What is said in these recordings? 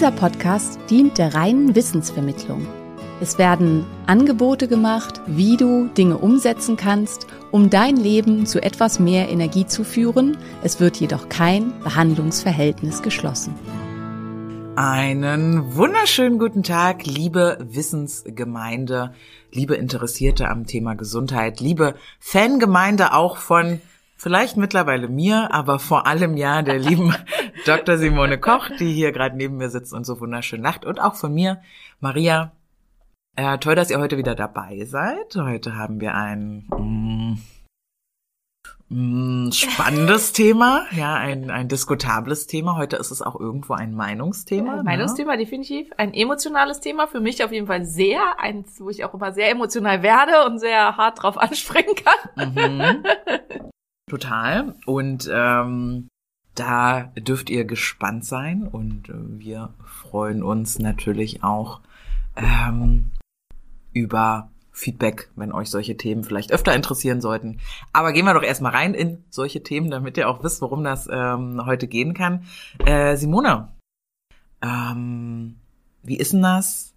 Dieser Podcast dient der reinen Wissensvermittlung. Es werden Angebote gemacht, wie du Dinge umsetzen kannst, um dein Leben zu etwas mehr Energie zu führen. Es wird jedoch kein Behandlungsverhältnis geschlossen. Einen wunderschönen guten Tag, liebe Wissensgemeinde, liebe Interessierte am Thema Gesundheit, liebe Fangemeinde auch von vielleicht mittlerweile mir, aber vor allem ja der lieben Dr. Simone Koch, die hier gerade neben mir sitzt und so wunderschön lacht und auch von mir, Maria. Äh, toll, dass ihr heute wieder dabei seid. Heute haben wir ein mm, mm, spannendes Thema, ja, ein, ein diskutables Thema. Heute ist es auch irgendwo ein Meinungsthema. Ein ne? Meinungsthema, definitiv. Ein emotionales Thema. Für mich auf jeden Fall sehr. Eins, wo ich auch immer sehr emotional werde und sehr hart drauf anspringen kann. Mhm. Total. Und ähm, da dürft ihr gespannt sein und äh, wir freuen uns natürlich auch ähm, über Feedback, wenn euch solche Themen vielleicht öfter interessieren sollten. Aber gehen wir doch erstmal rein in solche Themen, damit ihr auch wisst, worum das ähm, heute gehen kann. Äh, Simone, ähm, wie ist denn das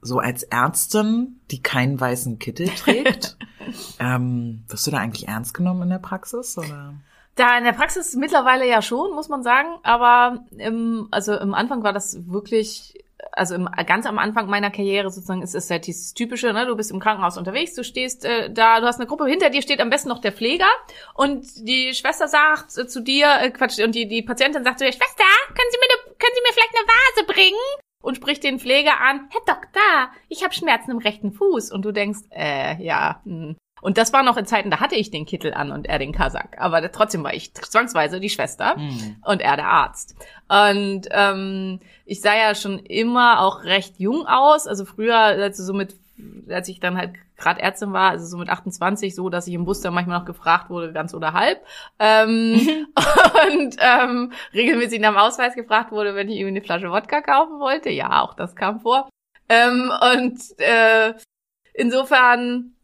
so als Ärztin, die keinen weißen Kittel trägt? ähm, wirst du da eigentlich ernst genommen in der Praxis? Oder? Da in der Praxis mittlerweile ja schon, muss man sagen. Aber im, also im Anfang war das wirklich, also im, ganz am Anfang meiner Karriere sozusagen ist es halt dieses typische, ne? Du bist im Krankenhaus unterwegs, du stehst äh, da, du hast eine Gruppe, hinter dir steht am besten noch der Pfleger und die Schwester sagt äh, zu dir, äh, Quatsch, und die, die Patientin sagt zu dir, Schwester, können Sie mir, ne, können Sie mir vielleicht eine Vase bringen? Und spricht den Pfleger an, Herr Doktor, ich habe Schmerzen im rechten Fuß. Und du denkst, äh, ja, hm. Und das war noch in Zeiten, da hatte ich den Kittel an und er den Kasach. Aber trotzdem war ich zwangsweise die Schwester Hm. und er der Arzt. Und ähm, ich sah ja schon immer auch recht jung aus. Also früher, also so mit, als ich dann halt gerade Ärztin war, also so mit 28, so, dass ich im Bus dann manchmal noch gefragt wurde, ganz oder halb. Ähm, und ähm, regelmäßig nach dem Ausweis gefragt wurde, wenn ich irgendwie eine Flasche Wodka kaufen wollte. Ja, auch das kam vor. Ähm, und äh, insofern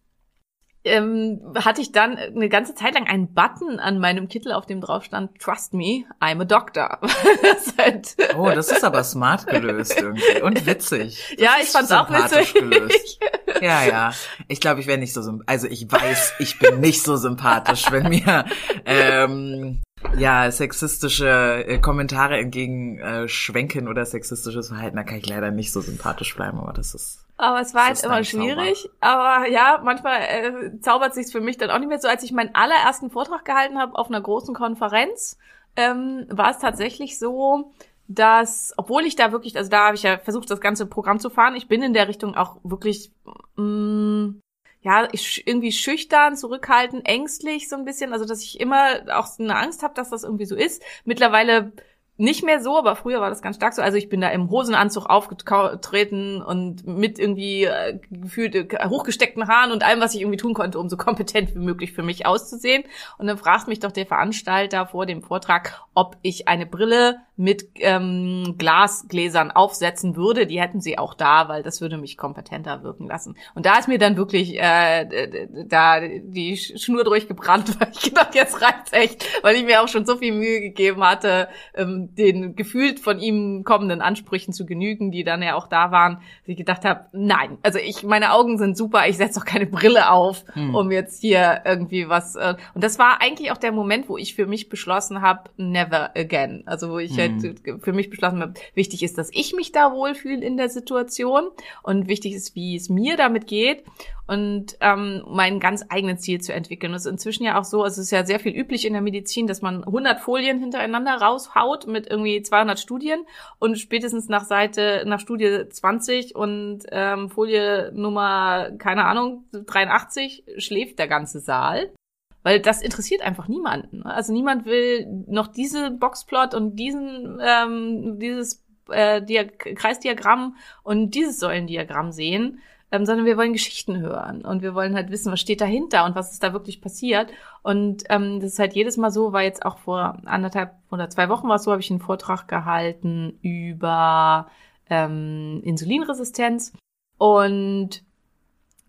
ähm, hatte ich dann eine ganze Zeit lang einen Button an meinem Kittel, auf dem drauf stand, Trust me, I'm a doctor. das halt, Oh, das ist aber smart gelöst irgendwie und witzig. Das ja, ich fand's auch witzig. Gelöst. Ja, ja. Ich glaube, ich wäre nicht so sympathisch. Also ich weiß, ich bin nicht so sympathisch, wenn mir ähm, ja sexistische äh, Kommentare entgegen äh, schwenken oder sexistisches Verhalten. Da kann ich leider nicht so sympathisch bleiben, aber das ist Aber es war halt immer schwierig. Aber ja, manchmal äh, zaubert sich's für mich dann auch nicht mehr so. Als ich meinen allerersten Vortrag gehalten habe auf einer großen Konferenz, ähm, war es tatsächlich so, dass, obwohl ich da wirklich, also da habe ich ja versucht, das ganze Programm zu fahren, ich bin in der Richtung auch wirklich, mh, ja, irgendwie schüchtern, zurückhaltend, ängstlich so ein bisschen, also dass ich immer auch eine Angst habe, dass das irgendwie so ist. Mittlerweile nicht mehr so, aber früher war das ganz stark so. Also ich bin da im Hosenanzug aufgetreten und mit irgendwie äh, gefühlt äh, hochgesteckten Haaren und allem, was ich irgendwie tun konnte, um so kompetent wie möglich für mich auszusehen. Und dann fragt mich doch der Veranstalter vor dem Vortrag, ob ich eine Brille mit ähm, Glasgläsern aufsetzen würde. Die hätten sie auch da, weil das würde mich kompetenter wirken lassen. Und da ist mir dann wirklich äh, da die Schnur durchgebrannt, weil ich gedacht, jetzt reicht's echt, weil ich mir auch schon so viel Mühe gegeben hatte, ähm, den gefühlt von ihm kommenden Ansprüchen zu genügen, die dann ja auch da waren, dass ich gedacht habe, nein, also ich, meine Augen sind super, ich setze doch keine Brille auf, um jetzt hier irgendwie was. Äh, und das war eigentlich auch der Moment, wo ich für mich beschlossen habe, never again. Also wo ich halt für mich beschlossen habe, wichtig ist, dass ich mich da wohlfühle in der Situation und wichtig ist, wie es mir damit geht und ähm, mein ganz eigenes Ziel zu entwickeln. Das ist inzwischen ja auch so, also es ist ja sehr viel üblich in der Medizin, dass man 100 Folien hintereinander raushaut mit irgendwie 200 Studien und spätestens nach Seite, nach Studie 20 und ähm, Folie Nummer, keine Ahnung, 83 schläft der ganze Saal. Weil das interessiert einfach niemanden. Also niemand will noch diese Boxplot und diesen, ähm, dieses äh, Diag Kreisdiagramm und dieses Säulendiagramm sehen, ähm, sondern wir wollen Geschichten hören und wir wollen halt wissen, was steht dahinter und was ist da wirklich passiert. Und ähm, das ist halt jedes Mal so, war jetzt auch vor anderthalb oder zwei Wochen war es so, habe ich einen Vortrag gehalten über ähm, Insulinresistenz und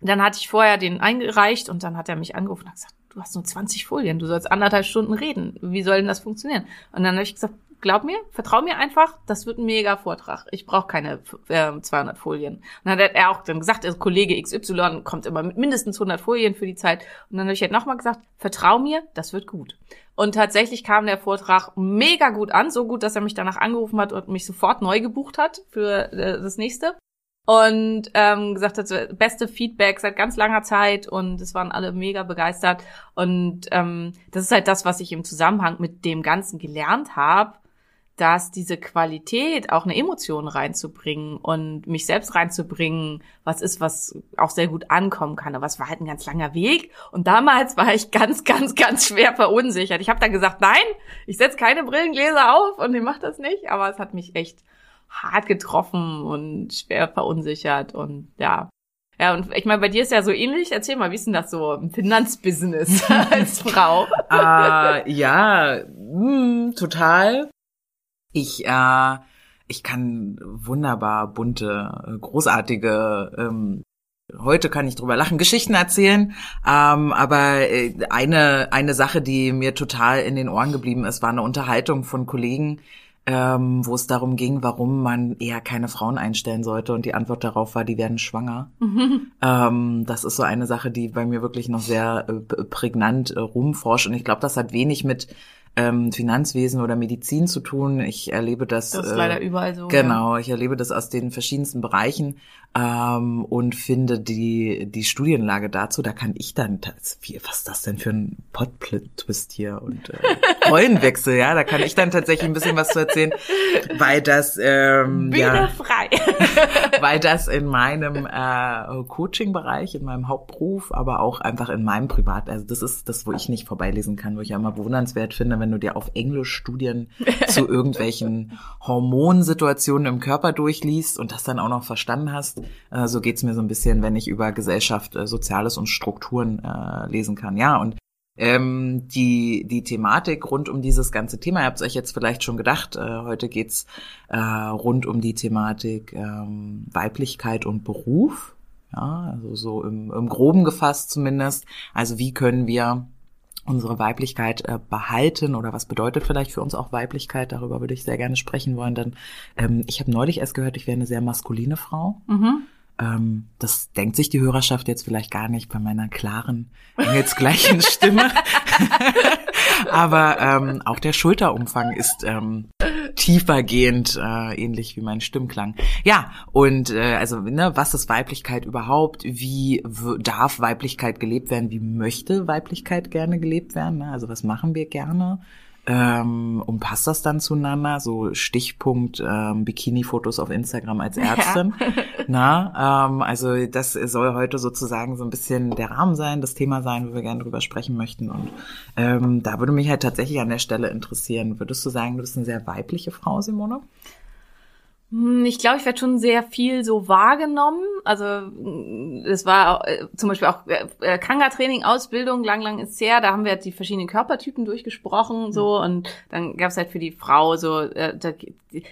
dann hatte ich vorher den eingereicht und dann hat er mich angerufen und gesagt, du hast nur 20 Folien, du sollst anderthalb Stunden reden. Wie soll denn das funktionieren? Und dann habe ich gesagt, glaub mir, vertrau mir einfach, das wird ein mega Vortrag. Ich brauche keine äh, 200 Folien. Und dann hat er auch dann gesagt, also Kollege XY kommt immer mit mindestens 100 Folien für die Zeit. Und dann habe ich halt nochmal gesagt, vertrau mir, das wird gut. Und tatsächlich kam der Vortrag mega gut an, so gut, dass er mich danach angerufen hat und mich sofort neu gebucht hat für äh, das nächste und ähm, gesagt hat, beste Feedback seit ganz langer Zeit und es waren alle mega begeistert. Und ähm, das ist halt das, was ich im Zusammenhang mit dem Ganzen gelernt habe, dass diese Qualität, auch eine Emotion reinzubringen und mich selbst reinzubringen, was ist, was auch sehr gut ankommen kann. Aber es war halt ein ganz langer Weg. Und damals war ich ganz, ganz, ganz schwer verunsichert. Ich habe dann gesagt, nein, ich setze keine Brillengläser auf und ich mache das nicht. Aber es hat mich echt hart getroffen und schwer verunsichert und ja. Ja, und ich meine, bei dir ist ja so ähnlich. Erzähl mal, wie ist denn das so im Finanzbusiness als Frau? äh, ja, mh, total. Ich, äh, ich kann wunderbar bunte, großartige ähm, Heute kann ich drüber lachen, Geschichten erzählen. Ähm, aber äh, eine, eine Sache, die mir total in den Ohren geblieben ist, war eine Unterhaltung von Kollegen, ähm, wo es darum ging, warum man eher keine Frauen einstellen sollte. Und die Antwort darauf war, die werden schwanger. Mhm. Ähm, das ist so eine Sache, die bei mir wirklich noch sehr äh, prägnant äh, rumforscht. Und ich glaube, das hat wenig mit ähm, Finanzwesen oder Medizin zu tun. Ich erlebe das. Das ist äh, leider überall so. Genau, ja. ich erlebe das aus den verschiedensten Bereichen ähm, und finde die die Studienlage dazu. Da kann ich dann, das, wie, was ist das denn für ein Potplit-Twist hier und äh, Rollenwechsel? ja, da kann ich dann tatsächlich ein bisschen was zu erzählen, weil das ähm, Bühne ja, frei, weil das in meinem äh, Coaching-Bereich, in meinem Hauptberuf, aber auch einfach in meinem Privat, also das ist das, wo ich nicht vorbeilesen kann, wo ich ja immer bewundernswert finde, wenn du dir auf Englisch Studien zu irgendwelchen Hormonsituationen im Körper durchliest und das dann auch noch verstanden hast. Äh, so geht's mir so ein bisschen, wenn ich über Gesellschaft, äh, Soziales und Strukturen äh, lesen kann. Ja, und ähm, die, die Thematik rund um dieses ganze Thema, ihr habt es euch jetzt vielleicht schon gedacht, äh, heute geht's äh, rund um die Thematik ähm, Weiblichkeit und Beruf. Ja, also so im, im Groben gefasst zumindest. Also wie können wir unsere Weiblichkeit äh, behalten oder was bedeutet vielleicht für uns auch Weiblichkeit? Darüber würde ich sehr gerne sprechen wollen, denn ähm, ich habe neulich erst gehört, ich wäre eine sehr maskuline Frau. Mhm. Ähm, das denkt sich die Hörerschaft jetzt vielleicht gar nicht bei meiner klaren, engelsgleichen Stimme. Aber ähm, auch der Schulterumfang ist ähm, tiefergehend, äh, ähnlich wie mein Stimmklang. Ja, und äh, also ne, was ist Weiblichkeit überhaupt? Wie darf Weiblichkeit gelebt werden? Wie möchte Weiblichkeit gerne gelebt werden? Ne? Also was machen wir gerne? Ähm, und passt das dann zueinander? So Stichpunkt ähm, Bikini-Fotos auf Instagram als Ärztin. Ja. Na, ähm, also das soll heute sozusagen so ein bisschen der Rahmen sein, das Thema sein, wo wir gerne drüber sprechen möchten. Und ähm, da würde mich halt tatsächlich an der Stelle interessieren. Würdest du sagen, du bist eine sehr weibliche Frau, Simone? Hm, ich glaube, ich werde schon sehr viel so wahrgenommen. Also es war äh, zum Beispiel auch äh, äh, Kanga-Training, Ausbildung, lang, lang ist her. Da haben wir die verschiedenen Körpertypen durchgesprochen so mhm. und dann gab es halt für die Frau so, äh, da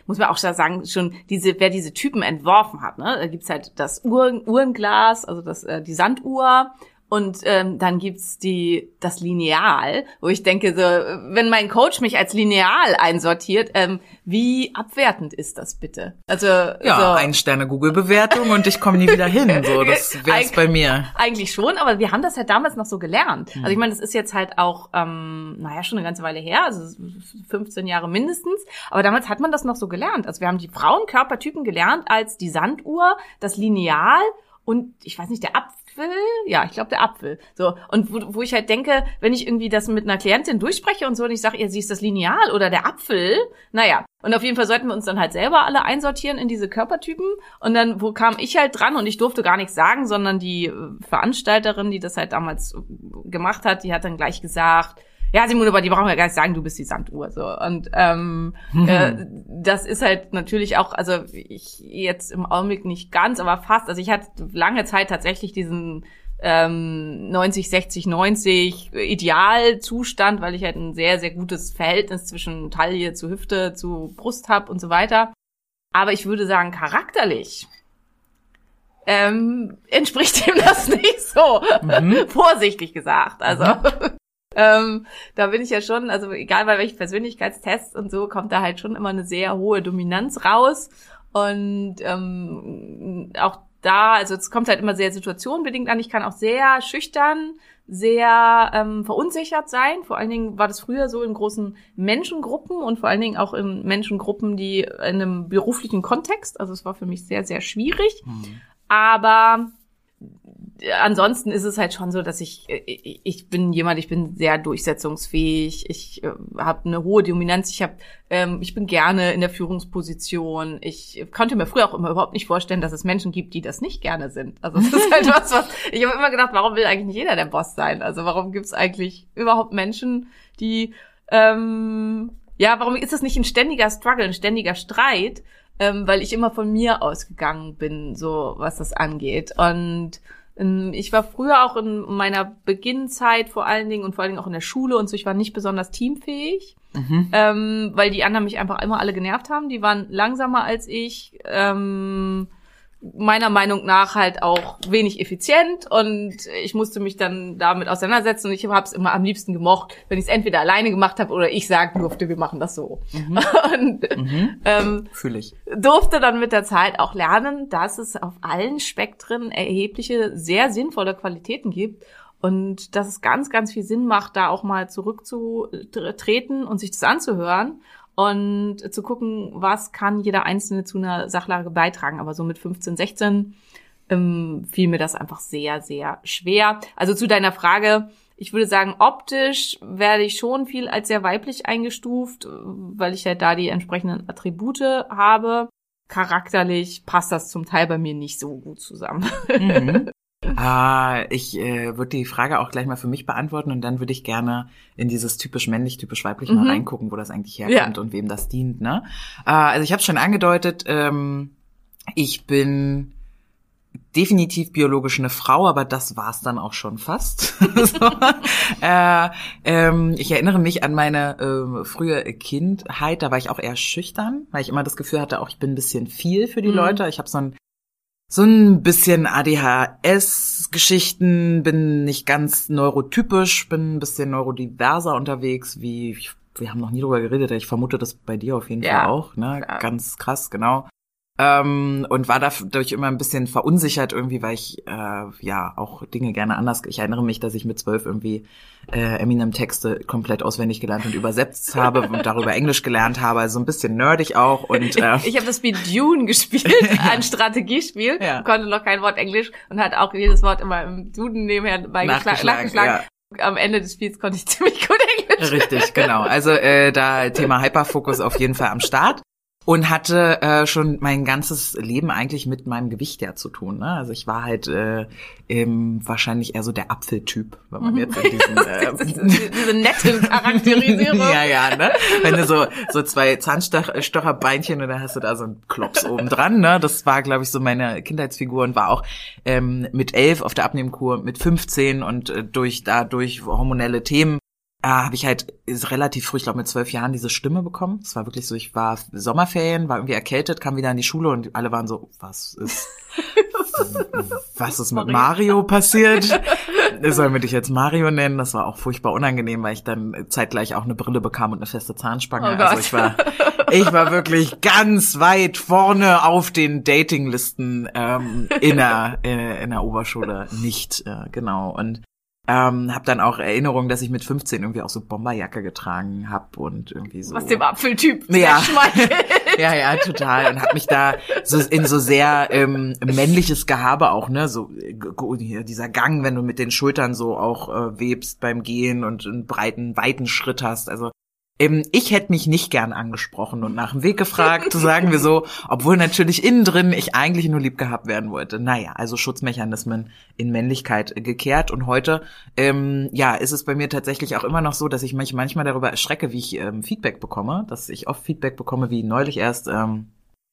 muss man auch sagen, schon diese, wer diese Typen entworfen hat. Ne? Da gibt's halt das Uhr, Uhrenglas, also das äh, die Sanduhr Und ähm, dann gibt's die das Lineal, wo ich denke, so, wenn mein Coach mich als Lineal einsortiert, ähm, wie abwertend ist das bitte? Also Ja, so, ein Sterne Google-Bewertung und ich komme nie wieder hin. So, das wär's Eig- bei mir. Eigentlich schon, aber wir haben das halt damals noch so gelernt. Also ich meine, das ist jetzt halt auch, ähm, naja, schon eine ganze Weile her, also 15 Jahre mindestens. Aber damals hat man das noch so gelernt. Also wir haben die Frauenkörpertypen gelernt als die Sanduhr, das Lineal und ich weiß nicht, der Apfel. Ja, ich glaube der Apfel. So und wo, wo ich halt denke, wenn ich irgendwie das mit einer Klientin durchspreche und so und ich sage, ihr sie ist das Lineal oder der Apfel, naja. Und auf jeden Fall sollten wir uns dann halt selber alle einsortieren in diese Körpertypen. Und dann, wo kam ich halt dran und ich durfte gar nichts sagen, sondern die äh, Veranstalterin, die das halt damals äh, gemacht hat, die hat dann gleich gesagt, ja, Simone, aber die brauchen ja gar nicht sagen, du bist die Sanduhr. So. Und ähm, äh, das ist halt natürlich auch, also ich jetzt im Augenblick nicht ganz, aber fast. Also ich hatte lange Zeit tatsächlich diesen ähm, 90, 60, 90 Idealzustand, weil ich halt ein sehr, sehr gutes Verhältnis zwischen Taille zu Hüfte zu Brust hab und so weiter. Aber ich würde sagen, charakterlich ähm, entspricht ihm das nicht so. Vorsichtig gesagt. Also ähm, da bin ich ja schon, also egal bei welchen Persönlichkeitstests und so, kommt da halt schon immer eine sehr hohe Dominanz raus. Und ähm, auch da, also es kommt halt immer sehr situationenbedingt an. Ich kann auch sehr schüchtern, sehr ähm, verunsichert sein. Vor allen Dingen war das früher so in großen Menschengruppen und vor allen Dingen auch in Menschengruppen, die in einem beruflichen Kontext. Also es war für mich sehr, sehr schwierig. Aber ansonsten ist es halt schon so, dass ich ich ich bin jemand, ich bin sehr durchsetzungsfähig, ich äh, habe eine hohe Dominanz, ich habe ähm, ich bin gerne in der Führungsposition. Ich konnte mir früher auch immer überhaupt nicht vorstellen, dass es Menschen gibt, die das nicht gerne sind. Also das ist halt was, was ich habe immer gedacht, warum will eigentlich nicht jeder der Boss sein? Also warum gibt es eigentlich überhaupt Menschen, die ähm, ja, warum ist das nicht ein ständiger Struggle, ein ständiger Streit? Ähm, weil ich immer von mir ausgegangen bin, so was das angeht. Und ich war früher auch in meiner Beginnzeit vor allen Dingen und vor allen Dingen auch in der Schule und so, ich war nicht besonders teamfähig, ähm, weil die anderen mich einfach immer alle genervt haben. Die waren langsamer als ich. Ähm, meiner Meinung nach halt auch wenig effizient und ich musste mich dann damit auseinandersetzen und ich habe es immer am liebsten gemocht, wenn ich es entweder alleine gemacht habe oder ich sagen durfte, wir machen das so. Und ähm, Fühle ich. durfte dann mit der Zeit auch lernen, dass es auf allen Spektren erhebliche, sehr sinnvolle Qualitäten gibt und dass es ganz, ganz viel Sinn macht, da auch mal zurückzutreten und sich das anzuhören und zu gucken, was kann jeder Einzelne zu einer Sachlage beitragen. Aber so mit 15, 16 ähm, fiel mir das einfach sehr, sehr schwer. Also zu deiner Frage, ich würde sagen, optisch werde ich schon viel als sehr weiblich eingestuft, weil ich halt da die entsprechenden Attribute habe. Charakterlich passt das zum Teil bei mir nicht so gut zusammen. Mhm. Ah, ich äh, würde die Frage auch gleich mal für mich beantworten und dann würde ich gerne in dieses typisch männlich, typisch weiblich mal Mhm. reingucken, wo das eigentlich herkommt Ja. und wem das dient. Ne? Äh, also ich habe schon angedeutet, ähm, ich bin definitiv biologisch eine Frau, aber das war's dann auch schon fast. so. äh, ähm, ich erinnere mich an meine ähm, frühe Kindheit, da war ich auch eher schüchtern, weil ich immer das Gefühl hatte, auch ich bin ein bisschen viel für die Mhm. Leute. Ich habe so ein so ein bisschen ADHS-Geschichten, bin nicht ganz neurotypisch, bin ein bisschen neurodiverser unterwegs, wie ich, wir haben noch nie drüber geredet, ich vermute das bei dir auf jeden Ja, Fall auch, ne? klar. Ganz krass, genau. Ähm, und war dadurch immer ein bisschen verunsichert irgendwie, weil ich äh, ja auch Dinge gerne anders. Ich erinnere mich, dass ich mit zwölf irgendwie äh, Eminem-Texte komplett auswendig gelernt und übersetzt habe und darüber Englisch gelernt habe, also ein bisschen nerdig auch und äh, Ich habe das Spiel Dune gespielt, ein Strategiespiel, Ja. konnte noch kein Wort Englisch und hat auch jedes Wort immer im Duden nebenher beigeschlagen. Nachgeschlagen. Am Ende des Spiels konnte ich ziemlich gut Englisch. Richtig, genau. Also äh, da Thema Hyperfokus auf jeden Fall am Start. Und hatte äh, schon mein ganzes Leben eigentlich mit meinem Gewicht ja zu tun. Ne? Also ich war halt äh, ähm, wahrscheinlich eher so der Apfeltyp, wenn man jetzt in diesen äh, diese, diese nette Charakterisierung. ja, ja, ne? Wenn du so, so zwei Zahnstocherbeinchen und dann hast du da so einen Klops oben dran, ne? Das war, glaube ich, so meine Kindheitsfigur und war auch ähm, mit elf auf der Abnehmkur, mit 15 und äh, durch dadurch hormonelle Themen äh, habe ich halt relativ früh, ich glaube mit zwölf Jahren, diese Stimme bekommen. Es war wirklich so, ich war Sommerferien, war irgendwie erkältet, kam wieder in die Schule und alle waren so, was ist, was ist mit Mario passiert? Sollen wir dich jetzt Mario nennen? Das war auch furchtbar unangenehm, weil ich dann zeitgleich auch eine Brille bekam und eine feste Zahnspange. Oh also ich war, ich war wirklich ganz weit vorne auf den Datinglisten ähm, in, der, äh, in der Oberschule nicht, äh, genau. Und ähm, habe dann auch Erinnerungen, dass ich mit 15 irgendwie auch so Bomberjacke getragen habe und irgendwie so. Was dem Apfeltyp Ja. Ja, ja, total. Und hab mich da so in so sehr ähm, männliches Gehabe auch, ne, so äh, dieser Gang, wenn du mit den Schultern so auch äh, webst beim Gehen und einen breiten, weiten Schritt hast. Also ähm, ich hätte mich nicht gern angesprochen und nach dem Weg gefragt, sagen wir so, obwohl natürlich innen drin ich eigentlich nur lieb gehabt werden wollte. Naja, also Schutzmechanismen in Männlichkeit gekehrt. Und heute, ähm, ja, ist es bei mir tatsächlich auch immer noch so, dass ich mich manchmal darüber erschrecke, wie ich ähm, Feedback bekomme, dass ich oft Feedback bekomme, wie neulich erst, ähm,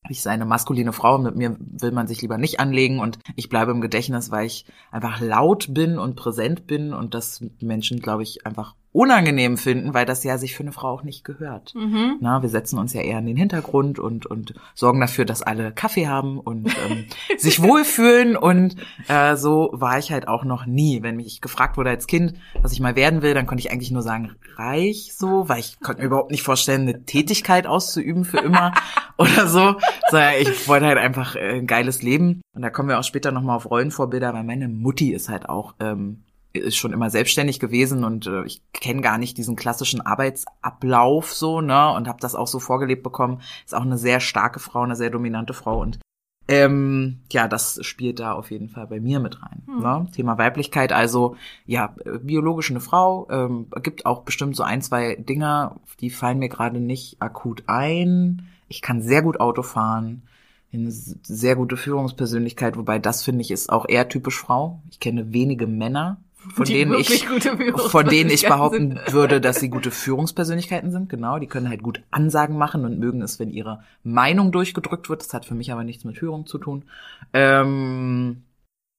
ich sei eine maskuline Frau, mit mir will man sich lieber nicht anlegen und ich bleibe im Gedächtnis, weil ich einfach laut bin und präsent bin und das Menschen, glaube ich, einfach unangenehm finden, weil das ja sich für eine Frau auch nicht gehört. Mhm. Na, wir setzen uns ja eher in den Hintergrund und, und sorgen dafür, dass alle Kaffee haben und ähm, sich wohlfühlen. Und äh, so war ich halt auch noch nie. Wenn mich gefragt wurde als Kind, was ich mal werden will, dann konnte ich eigentlich nur sagen, reich so, weil ich konnte mir überhaupt nicht vorstellen, eine Tätigkeit auszuüben für immer oder so. Sondern ich wollte halt einfach äh, ein geiles Leben. Und da kommen wir auch später nochmal auf Rollenvorbilder, weil meine Mutti ist halt auch ähm, schon immer selbstständig gewesen und äh, ich kenne gar nicht diesen klassischen Arbeitsablauf so, ne, und habe das auch so vorgelebt bekommen. Ist auch eine sehr starke Frau, eine sehr dominante Frau und ähm, ja, das spielt da auf jeden Fall bei mir mit rein. Ne? Thema Weiblichkeit, also ja, biologisch eine Frau, ähm, gibt auch bestimmt so ein, zwei Dinge, die fallen mir gerade nicht akut ein. Ich kann sehr gut Auto fahren, eine sehr gute Führungspersönlichkeit, wobei das finde ich ist auch eher typisch Frau. Ich kenne wenige Männer, von Die denen ich von denen ich behaupten sind. würde, dass sie gute Führungspersönlichkeiten sind. Genau, die können halt gut Ansagen machen und mögen es, wenn ihre Meinung durchgedrückt wird. Das hat für mich aber nichts mit Führung zu tun. Ähm,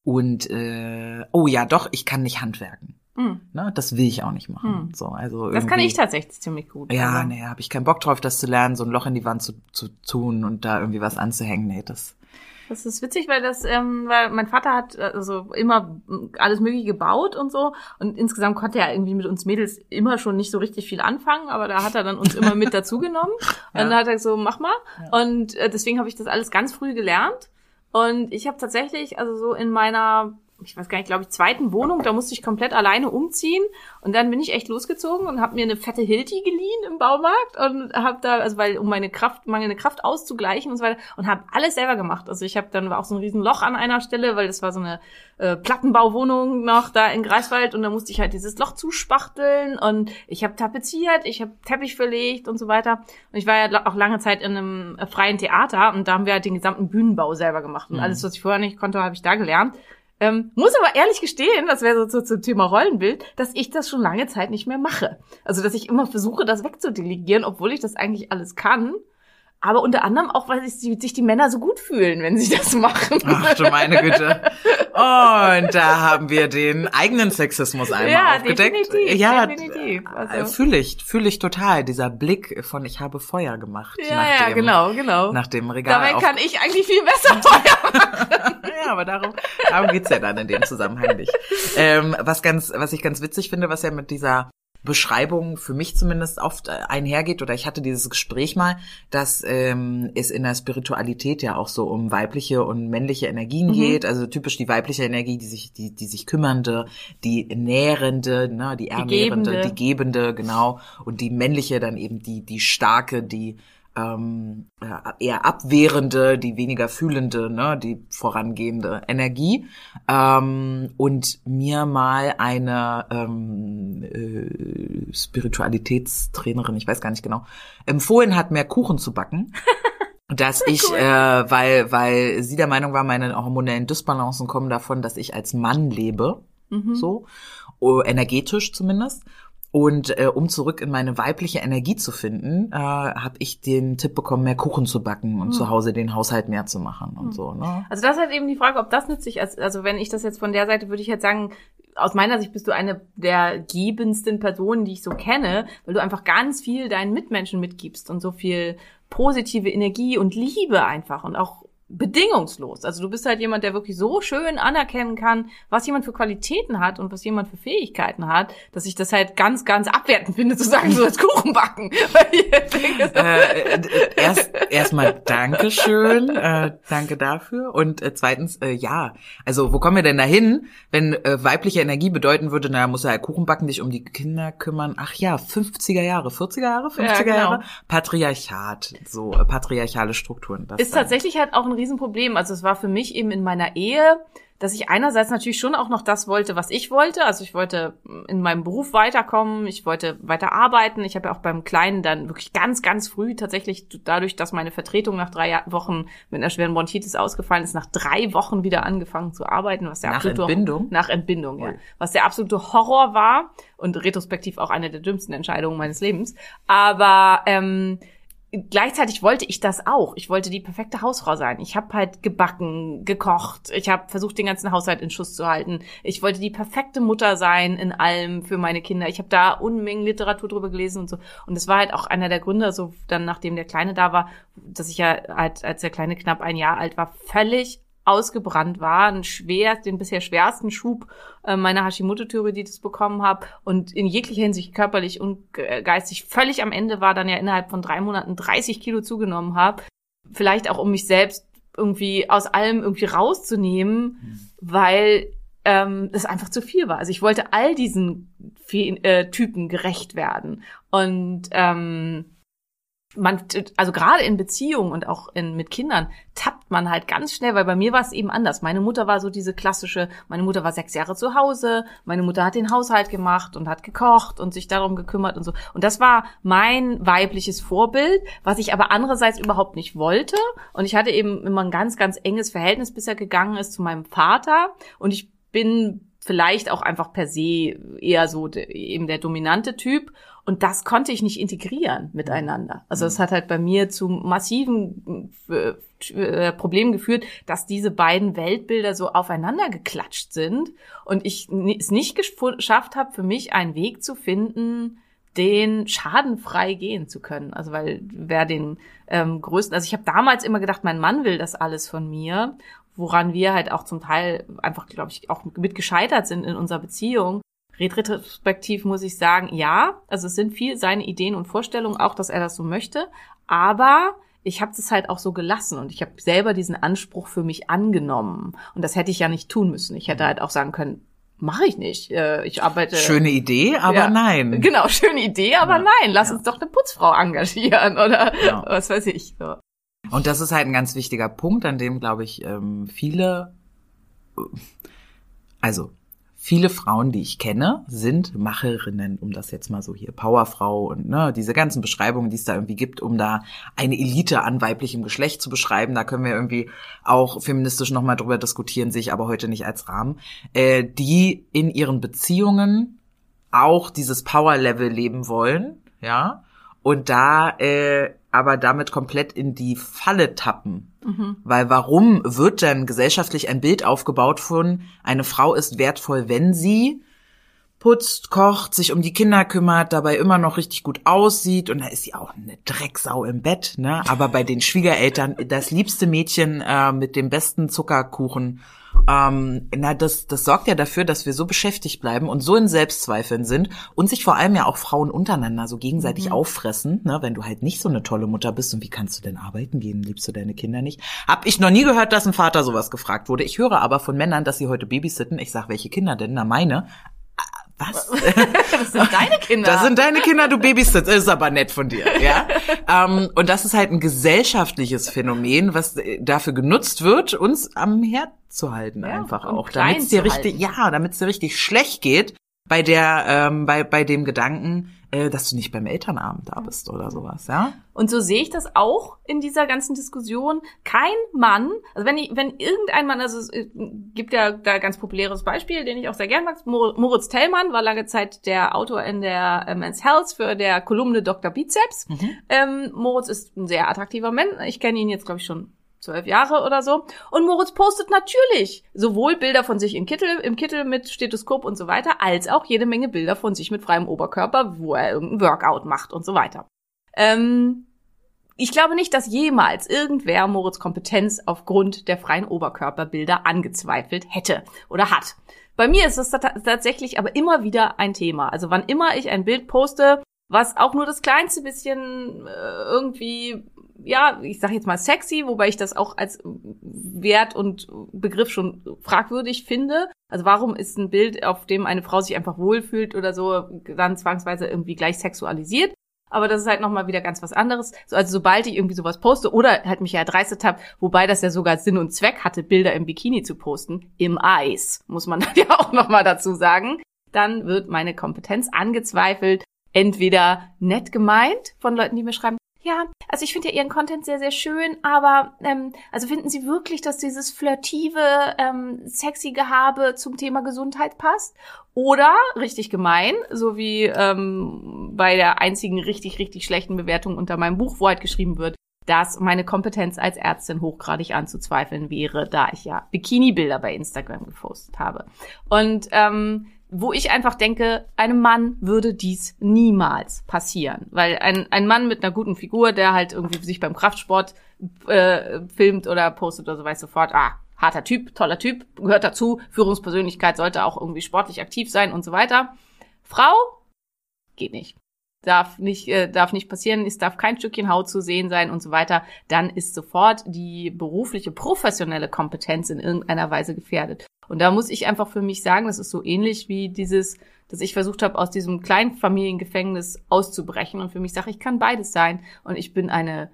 und äh, oh ja, doch, ich kann nicht handwerken. Hm. Ne, das will ich auch nicht machen. Hm. So, also Das kann ich tatsächlich ziemlich gut. Ja, Also, nee, habe ich keinen Bock drauf, das zu lernen, so ein Loch in die Wand zu, zu tun und da irgendwie was anzuhängen. Nee, das. Das ist witzig, weil das, ähm, weil mein Vater hat äh, also immer mm, alles mögliche gebaut und so. Und insgesamt konnte er irgendwie mit uns Mädels immer schon nicht so richtig viel anfangen, aber da hat er dann uns immer mit dazu genommen und dann hat er so mach mal. Und äh, deswegen habe ich das alles ganz früh gelernt. Und ich habe tatsächlich also so in meiner ich weiß gar nicht, glaube ich, zweiten Wohnung, da musste ich komplett alleine umziehen und dann bin ich echt losgezogen und habe mir eine fette Hilti geliehen im Baumarkt und habe da, also weil um meine Kraft, mangelnde Kraft auszugleichen und so weiter und habe alles selber gemacht. Also ich habe dann war auch so ein riesen Loch an einer Stelle, weil das war so eine äh, Plattenbauwohnung noch da in Greifswald und da musste ich halt dieses Loch zuspachteln und ich habe tapeziert, ich habe Teppich verlegt und so weiter. Und ich war ja auch lange Zeit in einem äh, freien Theater und da haben wir halt den gesamten Bühnenbau selber gemacht und alles, was ich vorher nicht konnte, habe ich da gelernt. Ähm, muss aber ehrlich gestehen, das wäre so zu- zum Thema Rollenbild, dass ich das schon lange Zeit nicht mehr mache. Also, dass ich immer versuche, das wegzudelegieren, obwohl ich das eigentlich alles kann. Aber unter anderem auch, weil sich die, sich die Männer so gut fühlen, wenn sie das machen. Ach du meine Güte. Und da haben wir den eigenen Sexismus einmal Ja, aufgedeckt. definitiv, ja, definitiv. Also- Also. fühle ich, fühle ich total. Dieser Blick von ich habe Feuer gemacht. ja, nach ja, dem, genau, genau. Nach dem Regal. Dabei auf- kann ich eigentlich viel besser Feuer Ja, aber darum, darum geht's ja dann in dem Zusammenhang nicht. Ähm, was ganz, was ich ganz witzig finde, was ja mit dieser Beschreibung für mich zumindest oft äh, einhergeht, oder ich hatte dieses Gespräch mal, dass ähm, es in der Spiritualität ja auch so um weibliche und männliche Energien Mhm. geht. Also typisch die weibliche Energie, die sich, die, die sich kümmernde, die nährende, ne, die ernährende, gebende. die gebende, genau. Und die männliche dann eben die, die starke, die ähm, ja, eher abwehrende, die weniger fühlende, ne, die vorangehende Energie. Ähm, und mir mal eine ähm, äh, Spiritualitätstrainerin, ich weiß gar nicht genau, empfohlen hat, mehr Kuchen zu backen. Dass ich, äh, weil, weil sie der Meinung war, meine hormonellen Dysbalancen kommen davon, dass ich als Mann lebe, so, oh, energetisch zumindest. Und äh, um zurück in meine weibliche Energie zu finden, äh, habe ich den Tipp bekommen, mehr Kuchen zu backen und zu Hause den Haushalt mehr zu machen und so. Ne? Also das ist halt eben die Frage, ob das nützlich ist. Also wenn ich das jetzt von der Seite, würde ich jetzt sagen, aus meiner Sicht bist du eine der gebendsten Personen, die ich so kenne, weil du einfach ganz viel deinen Mitmenschen mitgibst und so viel positive Energie und Liebe einfach und auch bedingungslos. Also du bist halt jemand, der wirklich so schön anerkennen kann, was jemand für Qualitäten hat und was jemand für Fähigkeiten hat, dass ich das halt ganz, ganz abwertend finde, zu sagen, so als Kuchen backen. Äh, äh, erst erstmal Dankeschön, äh, danke dafür. Und äh, zweitens, äh, ja, also wo kommen wir denn dahin, wenn äh, weibliche Energie bedeuten würde, naja, muss er halt Kuchen backen, dich um die Kinder kümmern. Ach ja, 50er Jahre, 40er Jahre, 50er genau. Jahre, Patriarchat, so äh, patriarchale Strukturen. Ist dann. tatsächlich halt auch ein Riesenproblem. Also es war für mich eben in meiner Ehe, dass ich einerseits natürlich schon auch noch das wollte, was ich wollte. Also ich wollte in meinem Beruf weiterkommen, ich wollte weiter arbeiten. Ich habe ja auch beim Kleinen dann wirklich ganz, ganz früh tatsächlich dadurch, dass meine Vertretung nach drei Wochen mit einer schweren Bronchitis ausgefallen ist, nach drei Wochen wieder angefangen zu arbeiten, was der Nach absolute Entbindung? nach Entbindung, ja, was der absolute Horror war und retrospektiv auch eine der dümmsten Entscheidungen meines Lebens. Aber ähm, gleichzeitig wollte ich das auch. Ich wollte die perfekte Hausfrau sein. Ich habe halt gebacken, gekocht. Ich habe versucht, den ganzen Haushalt in Schuss zu halten. Ich wollte die perfekte Mutter sein in allem für meine Kinder. Ich habe da Unmengen Literatur drüber gelesen und so. Und es war halt auch einer der Gründe, so dann nachdem der Kleine da war, dass ich ja halt, als der Kleine knapp ein Jahr alt war, völlig ausgebrannt war, ein schwer, den bisher schwersten Schub äh, meiner Hashimoto-Thyreoiditis bekommen habe und in jeglicher Hinsicht körperlich und ge- geistig völlig am Ende war, dann ja innerhalb von drei Monaten 30 Kilo zugenommen habe. Vielleicht auch, um mich selbst irgendwie aus allem irgendwie rauszunehmen, weil ähm, das einfach zu viel war. Also ich wollte all diesen Fe äh, Typen gerecht werden. Und ähm, man, also gerade in Beziehungen und auch in, mit Kindern tappt man halt ganz schnell, weil bei mir war es eben anders. Meine Mutter war so diese klassische, meine Mutter war sechs Jahre zu Hause, meine Mutter hat den Haushalt gemacht und hat gekocht und sich darum gekümmert und so. Und das war mein weibliches Vorbild, was ich aber andererseits überhaupt nicht wollte. Und ich hatte eben immer ein ganz, ganz enges Verhältnis, bis er gegangen ist zu meinem Vater. Und ich bin vielleicht auch einfach per se eher so eben der dominante Typ. Und das konnte ich nicht integrieren miteinander. Also es hat halt bei mir zu massiven äh, äh, Problemen geführt, dass diese beiden Weltbilder so aufeinander geklatscht sind und ich es nicht geschafft habe, für mich einen Weg zu finden, den schadenfrei gehen zu können. Also weil wer den ähm, größten, also ich habe damals immer gedacht, mein Mann will das alles von mir, woran wir halt auch zum Teil einfach, glaube ich, auch mit gescheitert sind in unserer Beziehung. Retrospektiv muss ich sagen, ja, also es sind viel seine Ideen und Vorstellungen, auch dass er das so möchte, aber ich habe das halt auch so gelassen und ich habe selber diesen Anspruch für mich angenommen und das hätte ich ja nicht tun müssen. Ich hätte halt auch sagen können, mache ich nicht. Äh, Ich arbeite Schöne Idee, aber Ja. nein. Genau, schöne Idee, aber Ja. nein, lass Ja. uns doch eine Putzfrau engagieren oder Ja. was weiß ich. So. Und das ist halt ein ganz wichtiger Punkt, an dem, glaube ich, ähm, viele, also viele Frauen, die ich kenne, sind Macherinnen, um das jetzt mal so hier, Powerfrau und ne, diese ganzen Beschreibungen, die es da irgendwie gibt, um da eine Elite an weiblichem Geschlecht zu beschreiben. Da können wir irgendwie auch feministisch nochmal drüber diskutieren, sehe ich aber heute nicht als Rahmen, äh, die in ihren Beziehungen auch dieses Power-Level leben wollen, ja, und da äh, aber damit komplett in die Falle tappen. Weil warum wird denn gesellschaftlich ein Bild aufgebaut von, eine Frau ist wertvoll, wenn sie putzt, kocht, sich um die Kinder kümmert, dabei immer noch richtig gut aussieht und da ist sie auch eine Drecksau im Bett, ne? Aber bei den Schwiegereltern das liebste Mädchen äh, mit dem besten Zuckerkuchen. Ähm, na, das, das sorgt ja dafür, dass wir so beschäftigt bleiben und so in Selbstzweifeln sind und sich vor allem ja auch Frauen untereinander so gegenseitig auffressen, ne? Wenn du halt nicht so eine tolle Mutter bist und wie kannst du denn arbeiten gehen? Liebst du deine Kinder nicht? Hab ich noch nie gehört, dass ein Vater sowas gefragt wurde. Ich höre aber von Männern, dass sie heute babysitten. Ich sag, welche Kinder denn? Na, meine. Was? Das sind deine Kinder. Das sind deine Kinder, du Babysitzt. Ist aber nett von dir, ja. ähm, und das ist halt ein gesellschaftliches Phänomen, was äh, dafür genutzt wird, uns am Herd zu halten, Ja, einfach auch, damit es dir richtig, halten. ja, damit es dir richtig schlecht geht bei der, ähm, bei bei dem Gedanken, äh, dass du nicht beim Elternabend da bist oder sowas, ja. Und so sehe ich das auch in dieser ganzen Diskussion. Kein Mann, also wenn ich, wenn irgendein Mann, also es äh, gibt ja da ganz populäres Beispiel, den ich auch sehr gern mag. Mor- Moritz Tellmann war lange Zeit der Autor in der äh, Men's Health für der Kolumne Dr. Bizeps. Ähm, Moritz ist ein sehr attraktiver Mann. Ich kenne ihn jetzt, glaube ich, schon zwölf Jahre oder so. Und Moritz postet natürlich sowohl Bilder von sich im Kittel, im Kittel mit Stethoskop und so weiter, als auch jede Menge Bilder von sich mit freiem Oberkörper, wo er irgendein Workout macht und so weiter. Ähm, ich glaube nicht, dass jemals irgendwer Moritz Kompetenz aufgrund der freien Oberkörperbilder angezweifelt hätte oder hat. Bei mir ist es tatsächlich aber immer wieder ein Thema. Also wann immer ich ein Bild poste, was auch nur das kleinste bisschen äh, irgendwie, ja, ich sage jetzt mal sexy, wobei ich das auch als Wert und Begriff schon fragwürdig finde. Also warum ist ein Bild, auf dem eine Frau sich einfach wohlfühlt oder so, dann zwangsweise irgendwie gleich sexualisiert? aber das ist halt nochmal wieder ganz was anderes. So, also sobald ich irgendwie sowas poste oder halt mich ja erdreistet habe, wobei das ja sogar Sinn und Zweck hatte, Bilder im Bikini zu posten, im Eis, muss man ja auch nochmal dazu sagen, dann wird meine Kompetenz angezweifelt, entweder nett gemeint von Leuten, die mir schreiben, ja, also ich finde ja Ihren Content sehr, sehr schön, aber ähm, also finden Sie wirklich, dass dieses flirtive, ähm, sexy Gehabe zum Thema Gesundheit passt? Oder richtig gemein, so wie ähm, bei der einzigen richtig, richtig schlechten Bewertung unter meinem Buch, wo halt geschrieben wird, dass meine Kompetenz als Ärztin hochgradig anzuzweifeln wäre, da ich ja Bikini-Bilder bei Instagram gepostet habe. Und ähm, wo ich einfach denke, einem Mann würde dies niemals passieren. Weil ein, ein Mann mit einer guten Figur, der halt irgendwie sich beim Kraftsport äh, filmt oder postet oder so, weiß sofort, ah, harter Typ, toller Typ, gehört dazu, Führungspersönlichkeit sollte auch irgendwie sportlich aktiv sein und so weiter. Frau geht nicht. Darf nicht, äh, darf nicht passieren, es darf kein Stückchen Haut zu sehen sein und so weiter. Dann ist sofort die berufliche, professionelle Kompetenz in irgendeiner Weise gefährdet. Und da muss ich einfach für mich sagen, das ist so ähnlich wie dieses, dass ich versucht habe, aus diesem kleinen Familiengefängnis auszubrechen. Und für mich sage ich, kann beides sein. Und ich bin eine,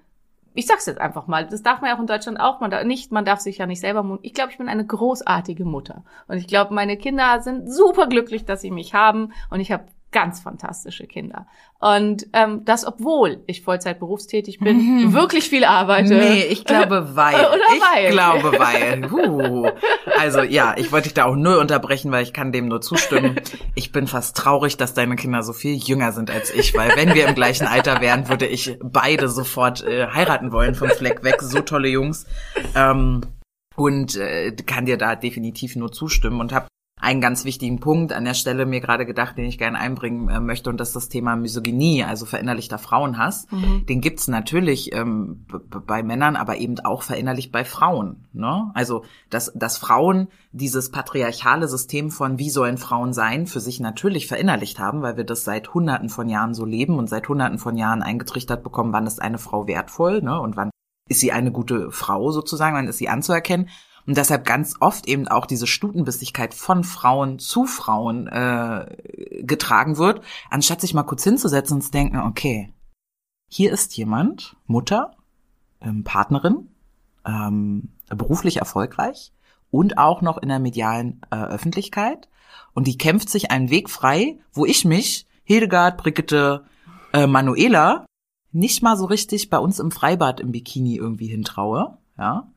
ich sag's jetzt einfach mal, das darf man ja auch in Deutschland auch, man darf nicht, man darf sich ja nicht selber, ich glaube, ich bin eine großartige Mutter. Und ich glaube, meine Kinder sind super glücklich, dass sie mich haben. Und ich habe ganz fantastische Kinder. Und ähm, das, obwohl ich Vollzeit berufstätig bin, mhm. wirklich viel arbeite. Nee, ich glaube weil. Oder ich weil. glaube weil. Uh. Also ja, ich wollte dich da auch null unterbrechen, weil ich kann dem nur zustimmen. Ich bin fast traurig, dass deine Kinder so viel jünger sind als ich, weil wenn wir im gleichen Alter wären, würde ich beide sofort äh, heiraten wollen vom Fleck weg. So tolle Jungs. Ähm, und äh, kann dir da definitiv nur zustimmen und habe einen ganz wichtigen Punkt an der Stelle mir gerade gedacht, den ich gerne einbringen äh, möchte, und das ist das Thema Misogynie, also verinnerlichter Frauenhass. Mhm. Den gibt's natürlich ähm, bei Männern, aber eben auch verinnerlicht bei Frauen. Ne? Also, dass, dass Frauen dieses patriarchale System von wie sollen Frauen sein, für sich natürlich verinnerlicht haben, weil wir das seit Hunderten von Jahren so leben und seit Hunderten von Jahren eingetrichtert bekommen, wann ist eine Frau wertvoll ne? und wann ist sie eine gute Frau sozusagen, wann ist sie anzuerkennen. Und deshalb ganz oft eben auch diese Stutenbissigkeit von Frauen zu Frauen äh, getragen wird, anstatt sich mal kurz hinzusetzen und zu denken, okay, hier ist jemand, Mutter, ähm, Partnerin, ähm, beruflich erfolgreich und auch noch in der medialen äh, Öffentlichkeit. Und die kämpft sich einen Weg frei, wo ich mich, Hildegard, Brigitte, äh, Manuela, nicht mal so richtig bei uns im Freibad im Bikini irgendwie hintraue. Ja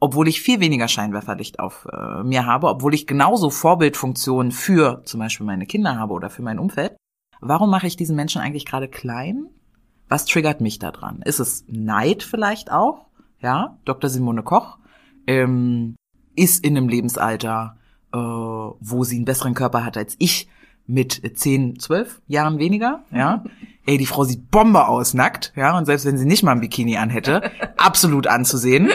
obwohl ich viel weniger Scheinwerferlicht auf äh, mir habe, obwohl ich genauso Vorbildfunktionen für zum Beispiel meine Kinder habe oder für mein Umfeld, warum mache ich diesen Menschen eigentlich gerade klein? Was triggert mich da dran? Ist es Neid vielleicht auch? Ja, Dr. Simone Koch ähm, ist in einem Lebensalter, äh, wo sie einen besseren Körper hat als ich, mit 10, 12 Jahren weniger, ja. Ey, die Frau sieht Bombe aus, nackt, ja, und selbst wenn sie nicht mal ein Bikini anhätte, absolut anzusehen.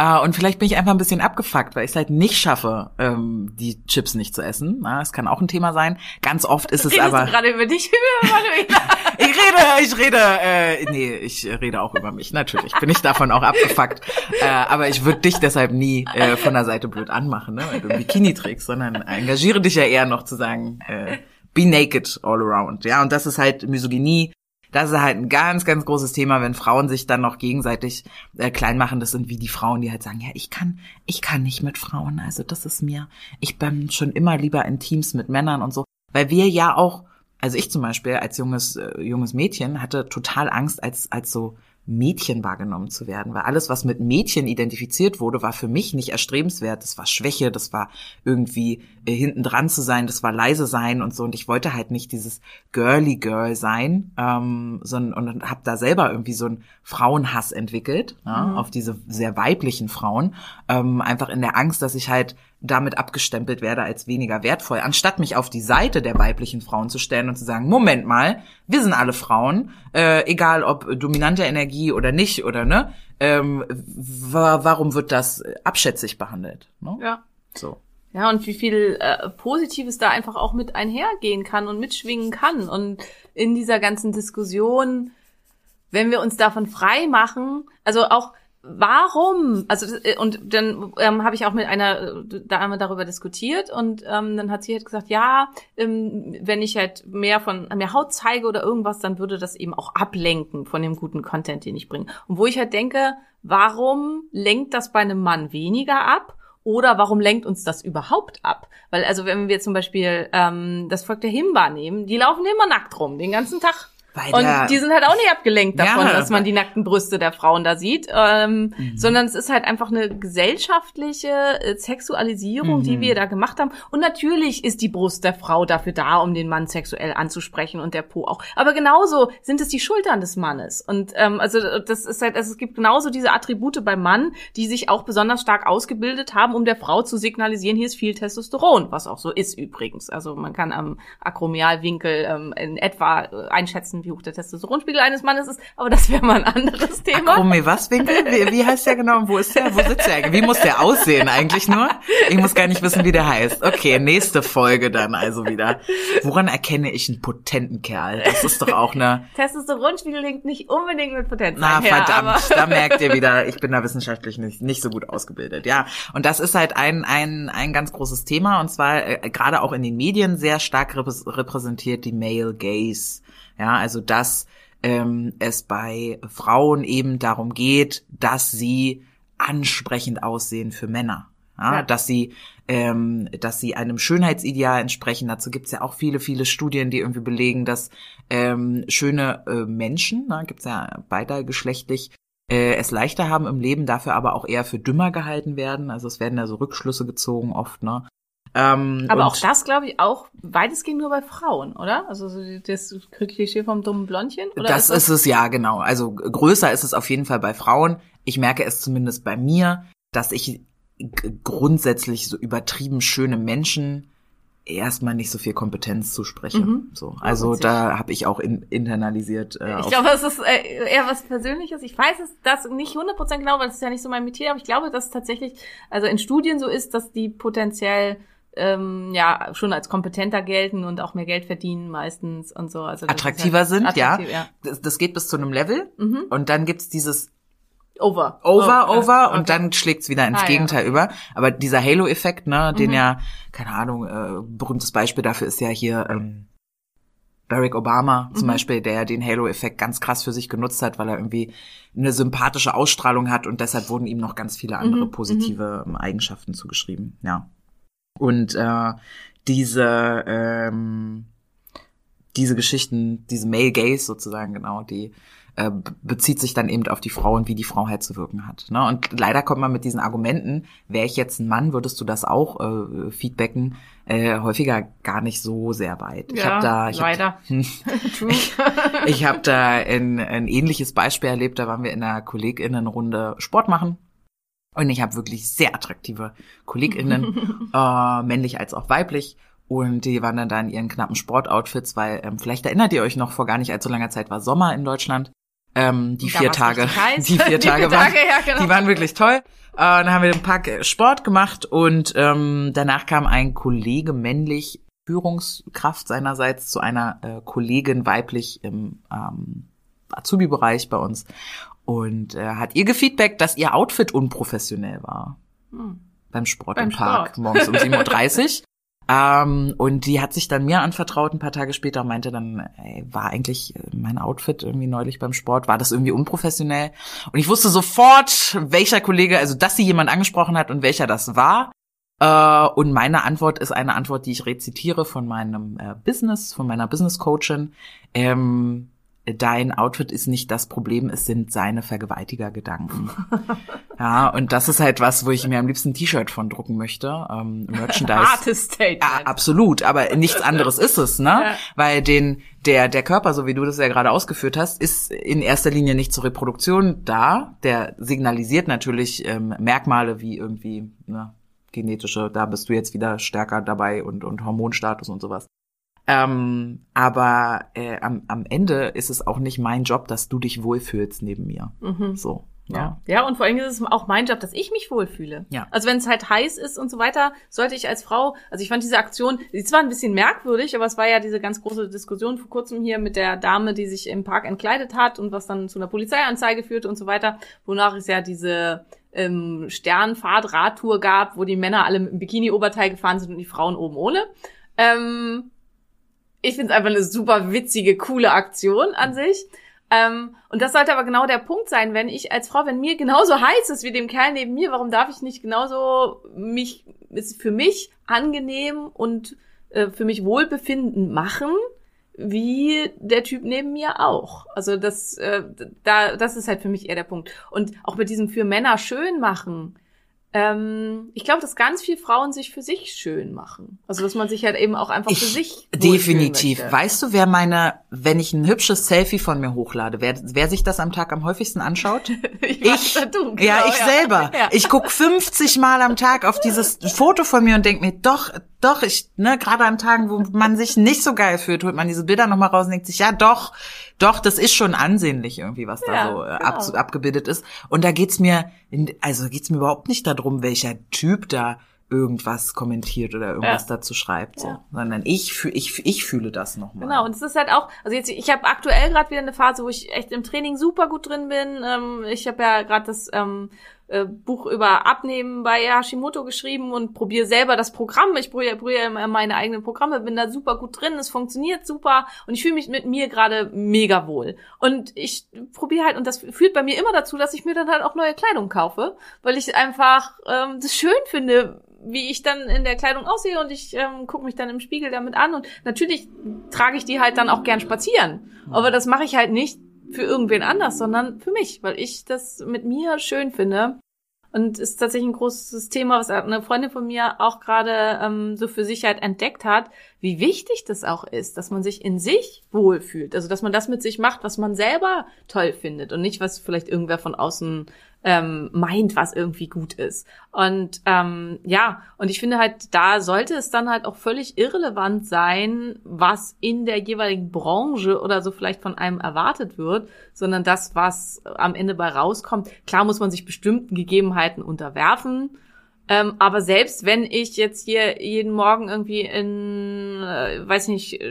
Uh, und vielleicht bin ich einfach ein bisschen abgefuckt, weil ich es halt nicht schaffe, ähm, die Chips nicht zu essen. Na, das kann auch ein Thema sein. Ganz oft ist es Redest aber. Du gerade über dich, ich rede, ich rede, äh, nee, ich rede auch über mich. Natürlich bin ich davon auch abgefuckt. Äh, aber ich würde dich deshalb nie äh, von der Seite blöd anmachen, ne, weil du ein Bikini trägst, sondern engagiere dich ja eher noch zu sagen, äh, be naked all around. Ja, und das ist halt Misogynie das ist halt ein ganz, ganz großes Thema, wenn Frauen sich dann noch gegenseitig äh, klein machen. Das sind wie die Frauen, die halt sagen, ja, ich kann, ich kann nicht mit Frauen. Also das ist mir, ich bin schon immer lieber in Teams mit Männern und so. Weil wir ja auch, also ich zum Beispiel als junges, äh, junges Mädchen hatte total Angst, als, als so Mädchen wahrgenommen zu werden, weil alles, was mit Mädchen identifiziert wurde, war für mich nicht erstrebenswert. Das war Schwäche, das war irgendwie äh, hinten dran zu sein, das war leise sein und so. Und ich wollte halt nicht dieses girly Girl sein, ähm, sondern und habe da selber irgendwie so einen Frauenhass entwickelt ja, mhm. auf diese sehr weiblichen Frauen, ähm, einfach in der Angst, dass ich halt damit abgestempelt werde als weniger wertvoll, anstatt mich auf die Seite der weiblichen Frauen zu stellen und zu sagen, Moment mal, wir sind alle Frauen, äh, egal ob dominante Energie oder nicht oder ne, ähm, wa warum wird das abschätzig behandelt? Ne? Ja. So. Ja, und wie viel äh, Positives da einfach auch mit einhergehen kann und mitschwingen kann. Und in dieser ganzen Diskussion, wenn wir uns davon frei machen, also auch warum, also äh, und dann ähm, habe ich auch mit einer äh, Dame darüber diskutiert und ähm, dann hat sie halt gesagt, ja, ähm, wenn ich halt mehr von mehr Haut zeige oder irgendwas, dann würde das eben auch ablenken von dem guten Content, den ich bringe. Und wo ich halt denke, warum lenkt das bei einem Mann weniger ab? Oder warum lenkt uns das überhaupt ab? Weil also wenn wir zum Beispiel ähm, das Volk der Himba nehmen, die laufen immer nackt rum, den ganzen Tag. Weil Und die sind halt auch nicht abgelenkt davon, Ja. dass man die nackten Brüste der Frauen da sieht, ähm, Mhm. sondern es ist halt einfach eine gesellschaftliche äh, Sexualisierung, die Mhm. wir da gemacht haben. Und natürlich ist die Brust der Frau dafür da, um den Mann sexuell anzusprechen und der Po auch. Aber genauso sind es die Schultern des Mannes. Und ähm, also das ist halt, also es gibt genauso diese Attribute beim Mann, die sich auch besonders stark ausgebildet haben, um der Frau zu signalisieren, hier ist viel Testosteron, was auch so ist übrigens. Also man kann am Akromialwinkel ähm, in etwa äh, einschätzen, wie hoch der Testosteronspiegel eines Mannes ist, aber das wäre mal ein anderes Thema. Akromi was Winkel? Wie, wie heißt der genau? Und wo ist der? Wo sitzt der eigentlich? Wie muss der aussehen eigentlich nur? Ich muss gar nicht wissen, wie der heißt. Okay, nächste Folge dann also wieder. Woran erkenne ich einen potenten Kerl? Das ist doch auch eine. Testosteronspiegel hängt nicht unbedingt mit Potenz Na einher, verdammt, da merkt ihr wieder, ich bin da wissenschaftlich nicht, nicht so gut ausgebildet. Ja, und das ist halt ein ein ein ganz großes Thema und zwar äh, gerade auch in den Medien sehr stark repräs- repräsentiert die Male Gaze. Ja, also dass ähm, es bei Frauen eben darum geht, dass sie ansprechend aussehen für Männer. Ja, Ja. dass sie ähm, dass sie einem Schönheitsideal entsprechen. Dazu gibt's ja auch viele, viele Studien, die irgendwie belegen, dass ähm, schöne äh, Menschen, ne, gibt's ja beidergeschlechtlich, äh, es leichter haben im Leben, dafür aber auch eher für dümmer gehalten werden. Also es werden da so Rückschlüsse gezogen oft, ne? Ähm, aber auch das glaube ich auch weitestgehend nur bei Frauen, oder? Also so das Klischee vom dummen Blondchen oder das ist es ja, genau. Also größer ist es auf jeden Fall bei Frauen. Ich merke es zumindest bei mir, dass ich grundsätzlich so übertrieben schöne Menschen erstmal nicht so viel Kompetenz zuspreche. Mhm. So, also witzig. da habe ich auch in, internalisiert. Äh, Ich glaube, es ist äh, eher was Persönliches. Ich weiß es das nicht 100% genau, weil das ist ja nicht so mein Metier, aber ich glaube, dass es tatsächlich, also in Studien so ist, dass die potenziell ähm, ja schon als kompetenter gelten und auch mehr Geld verdienen meistens und so. Also attraktiver halt sind, attraktiv, ja. Das, das geht bis zu einem Level Mhm. und dann gibt's dieses Over. Over, Oh, over okay. und dann schlägt's wieder ins Ah, ja, Gegenteil okay. über. Aber dieser Halo-Effekt, ne, den Mhm. ja, keine Ahnung, äh, berühmtes Beispiel dafür ist ja hier ähm, Barack Obama zum Mhm. Beispiel, der ja den Halo-Effekt ganz krass für sich genutzt hat, weil er irgendwie eine sympathische Ausstrahlung hat und deshalb wurden ihm noch ganz viele andere Mhm, positive ähm, Eigenschaften zugeschrieben. Ja. Und äh, diese ähm, diese Geschichten, diese Male Gaze sozusagen, genau, die äh, be- bezieht sich dann eben auf die Frau und wie die Frau halt zu wirken hat. Ne? Und leider kommt man mit diesen Argumenten, wäre ich jetzt ein Mann, würdest du das auch äh, feedbacken, äh, häufiger gar nicht so sehr weit. ich Ja, habe da, ich hab, leider. True. ich habe da ein, ein ähnliches Beispiel erlebt, da waren wir in einer KollegInnenrunde Sport machen. Und ich habe wirklich sehr attraktive KollegInnen, äh, männlich als auch weiblich. Und die waren dann da in ihren knappen Sportoutfits, weil ähm, vielleicht erinnert ihr euch noch, vor gar nicht allzu langer Zeit war Sommer in Deutschland. Ähm, die vier Tage, heiß. die vier Die Tage, vier waren, Tage, ja, genau. die waren wirklich toll. Äh, dann haben wir den Pack äh, Sport gemacht und ähm, danach kam ein Kollege männlich Führungskraft seinerseits zu einer äh, Kollegin weiblich im ähm, Azubi-Bereich bei uns und äh, hat ihr gefeedbackt, dass ihr Outfit unprofessionell war Hm. beim Sport Beim im Park Sport. morgens um 7.30 Uhr. Ähm, und die hat sich dann mir anvertraut ein paar Tage später und meinte dann, ey, war eigentlich äh, mein Outfit irgendwie neulich beim Sport, war das irgendwie unprofessionell? Und ich wusste sofort, welcher Kollege, also dass sie jemand angesprochen hat und welcher das war. Äh, und meine Antwort ist eine Antwort, die ich rezitiere von meinem äh, Business, von meiner Business Coachin. Ähm, dein Outfit ist nicht das Problem, es sind seine Vergewaltigergedanken. ja, und das ist halt was, wo ich mir am liebsten ein T-Shirt von drucken möchte. Ähm, Merchandise. Hartes Statement. Ja, absolut, aber nichts anderes ist es, ne? Ja. Weil den der der Körper, so wie du das ja gerade ausgeführt hast, ist in erster Linie nicht zur Reproduktion da. Der signalisiert natürlich ähm, Merkmale wie irgendwie ne, genetische, da bist du jetzt wieder stärker dabei und, und Hormonstatus und sowas. Ähm, aber äh, am, am Ende ist es auch nicht mein Job, dass du dich wohlfühlst neben mir. Mhm. So. Ja. ja, und vor allem ist es auch mein Job, dass ich mich wohlfühle. Ja. Also wenn es halt heiß ist und so weiter, sollte ich als Frau, also ich fand diese Aktion, die zwar ein bisschen merkwürdig, aber es war ja diese ganz große Diskussion vor kurzem hier mit der Dame, die sich im Park entkleidet hat und was dann zu einer Polizeianzeige führte und so weiter, wonach es ja diese ähm, Sternfahrt-Radtour gab, wo die Männer alle mit dem Bikini-Oberteil gefahren sind und die Frauen oben ohne. Ähm, ich finde es einfach eine super witzige, coole Aktion an sich. Ähm, und das sollte aber genau der Punkt sein, wenn ich als Frau, wenn mir genauso heiß ist wie dem Kerl neben mir, warum darf ich nicht genauso mich, ist für mich angenehm und äh, für mich wohlbefinden machen, wie der Typ neben mir auch. Also das, äh, da, das ist halt für mich eher der Punkt. Und auch mit diesem für Männer schön machen, ähm, ich glaube, dass ganz viele Frauen sich für sich schön machen. Also dass man sich halt eben auch einfach für sich definitiv. Weißt du, wer meine, wenn ich ein hübsches Selfie von mir hochlade, wer, wer sich das am Tag am häufigsten anschaut? ich, Ich, du, ja, genau, ich selber. Ja. Ich guck 50 Mal am Tag auf dieses Foto von mir und denk mir, doch, doch, ich, ne, gerade an Tagen, wo man sich nicht so geil fühlt, holt man diese Bilder nochmal raus und denkt sich, ja, doch, doch, das ist schon ansehnlich irgendwie, was da Ja, so äh, genau. ab, abgebildet ist. Und da geht's mir, also geht's mir überhaupt nicht darum, welcher Typ da irgendwas kommentiert oder irgendwas Ja. dazu schreibt, so, Ja. sondern ich, fühl- ich, ich fühle das nochmal. Genau, und es ist halt auch, also jetzt, ich habe aktuell gerade wieder eine Phase, wo ich echt im Training super gut drin bin. Ähm, ich habe ja gerade das ähm, äh, Buch über Abnehmen bei Hashimoto geschrieben und probiere selber das Programm. Ich probiere probier immer meine eigenen Programme, bin da super gut drin, es funktioniert super und ich fühle mich mit mir gerade mega wohl. Und ich probiere halt, und das führt bei mir immer dazu, dass ich mir dann halt auch neue Kleidung kaufe, weil ich einfach ähm, das schön finde, wie ich dann in der Kleidung aussehe und ich ähm, gucke mich dann im Spiegel damit an und natürlich trage ich die halt dann auch gern spazieren. Aber das mache ich halt nicht für irgendwen anders, sondern für mich, weil ich das mit mir schön finde. Und ist tatsächlich ein großes Thema, was eine Freundin von mir auch gerade ähm, so für sich halt entdeckt hat, wie wichtig das auch ist, dass man sich in sich wohlfühlt. Also dass man das mit sich macht, was man selber toll findet und nicht, was vielleicht irgendwer von außen ähm, meint, was irgendwie gut ist. Und ähm, ja, und ich finde halt, da sollte es dann halt auch völlig irrelevant sein, was in der jeweiligen Branche oder so vielleicht von einem erwartet wird, sondern das, was am Ende bei rauskommt. Klar muss man sich bestimmten Gegebenheiten unterwerfen. Ähm, aber selbst wenn ich jetzt hier jeden Morgen irgendwie in, äh, weiß nicht,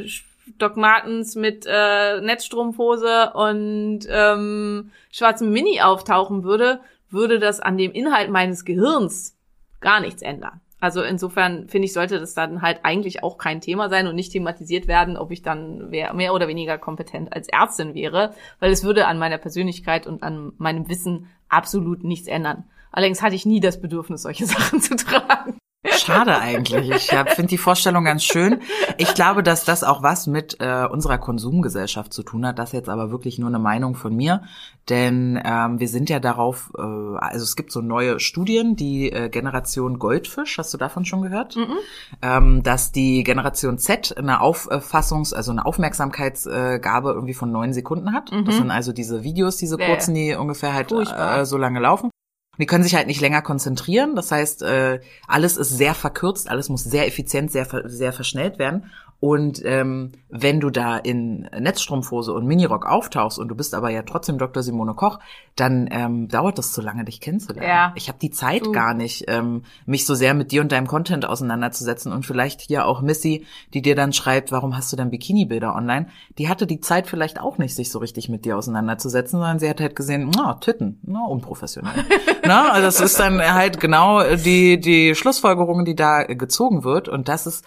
Doc Martens mit äh, Netzstrumpfhose und ähm, schwarzem Mini auftauchen würde, würde das an dem Inhalt meines Gehirns gar nichts ändern. Also insofern finde ich, sollte das dann halt eigentlich auch kein Thema sein und nicht thematisiert werden, ob ich dann mehr mehr oder weniger kompetent als Ärztin wäre, weil es würde an meiner Persönlichkeit und an meinem Wissen absolut nichts ändern. Allerdings hatte ich nie das Bedürfnis, solche Sachen zu tragen. Schade eigentlich. Ich finde die Vorstellung ganz schön. Ich glaube, dass das auch was mit äh, unserer Konsumgesellschaft zu tun hat. Das ist jetzt aber wirklich nur eine Meinung von mir. Denn ähm, wir sind ja darauf, äh, also es gibt so neue Studien, die äh, Generation Goldfisch, hast du davon schon gehört? Ähm, dass die Generation Z eine Auffassungs-, also eine Aufmerksamkeitsgabe irgendwie von neun Sekunden hat. Das sind also diese Videos, diese kurzen, die ungefähr halt äh, so lange laufen. Die können sich halt nicht länger konzentrieren. Das heißt, äh, alles ist sehr verkürzt, alles muss sehr effizient, sehr, sehr verschnellt werden. Und ähm, wenn du da in Netzstrumpfhose und Minirock auftauchst und du bist aber ja trotzdem Dr. Simone Koch, dann ähm, dauert das zu lange, dich kennenzulernen. Ja. Ich habe die Zeit Du. gar nicht, ähm, mich so sehr mit dir und deinem Content auseinanderzusetzen. Und vielleicht hier auch Missy, die dir dann schreibt, warum hast du dann Bikini-Bilder online? Die hatte die Zeit vielleicht auch nicht, sich so richtig mit dir auseinanderzusetzen, sondern sie hat halt gesehen, na, Titten, na, unprofessionell. na, also das ist dann halt genau die, die Schlussfolgerung, die da gezogen wird. Und das ist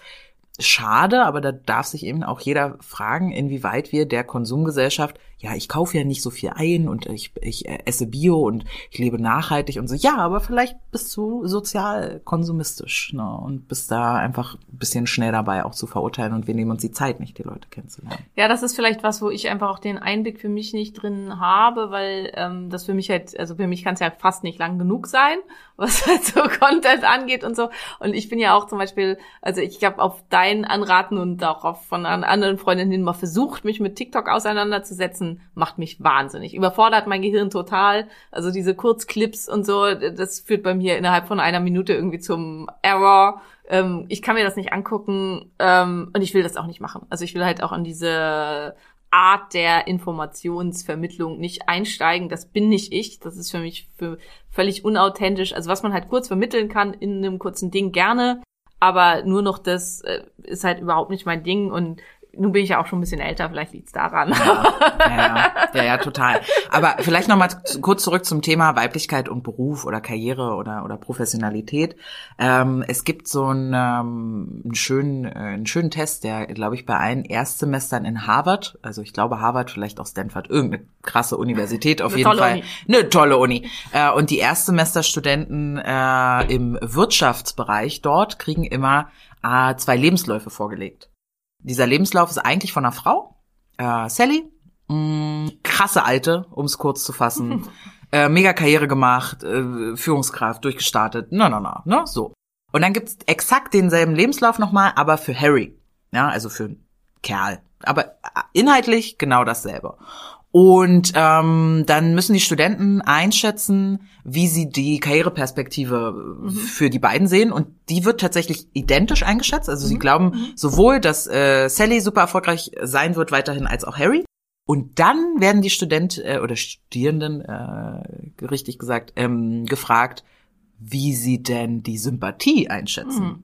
schade, aber da darf sich eben auch jeder fragen, inwieweit wir der Konsumgesellschaft, ja, ich kaufe ja nicht so viel ein und ich, ich äh, esse Bio und ich lebe nachhaltig und so. Ja, aber vielleicht bist du sozial konsumistisch ne, und bist da einfach ein bisschen schnell dabei, auch zu verurteilen und wir nehmen uns die Zeit nicht, die Leute kennenzulernen. Ja, das ist vielleicht was, wo ich einfach auch den Einblick für mich nicht drin habe, weil ähm, das für mich halt, also für mich kann es ja fast nicht lang genug sein, was halt so Content angeht und so. Und ich bin ja auch zum Beispiel, also ich habe auf dein Anraten und auch auf von an anderen Freundinnen mal versucht, mich mit TikTok auseinanderzusetzen. Macht mich wahnsinnig. Überfordert mein Gehirn total. Also diese Kurzclips und so, das führt bei mir innerhalb von einer Minute irgendwie zum Error. Ähm, ich kann mir das nicht angucken ähm, und ich will das auch nicht machen. Also ich will halt auch an diese Art der Informationsvermittlung nicht einsteigen. Das bin nicht ich. Das ist für mich für völlig unauthentisch. Also was man halt kurz vermitteln kann in einem kurzen Ding gerne, aber nur noch das äh, ist halt überhaupt nicht mein Ding und nun bin ich ja auch schon ein bisschen älter, vielleicht liegt's daran. Ja, ja, ja, ja, total. Aber vielleicht noch mal kurz zurück zum Thema Weiblichkeit und Beruf oder Karriere oder oder Professionalität. Ähm, es gibt so einen, ähm, einen schönen äh, einen schönen Test, der glaube ich bei allen Erstsemestern in Harvard, also ich glaube Harvard, vielleicht auch Stanford, irgendeine krasse Universität auf Eine jeden tolle Fall, Uni. eine tolle Uni. Äh, und die Erstsemesterstudenten äh, im Wirtschaftsbereich dort kriegen immer äh, zwei Lebensläufe vorgelegt. Dieser Lebenslauf ist eigentlich von einer Frau, äh, Sally, mh, krasse Alte, um es kurz zu fassen, äh, mega Karriere gemacht, äh, Führungskraft, durchgestartet, na, na, na, ne, so. Und dann gibt's exakt denselben Lebenslauf nochmal, aber für Harry, ja, also für einen Kerl. Aber äh, inhaltlich genau dasselbe. Und ähm, dann müssen die Studenten einschätzen, wie sie die Karriereperspektive äh, für die beiden sehen. Und die wird tatsächlich identisch eingeschätzt. Also sie glauben sowohl, dass äh, Sally super erfolgreich sein wird weiterhin, als auch Harry. Und dann werden die Student äh, oder Studierenden, äh, richtig gesagt, ähm, gefragt, wie sie denn die Sympathie einschätzen.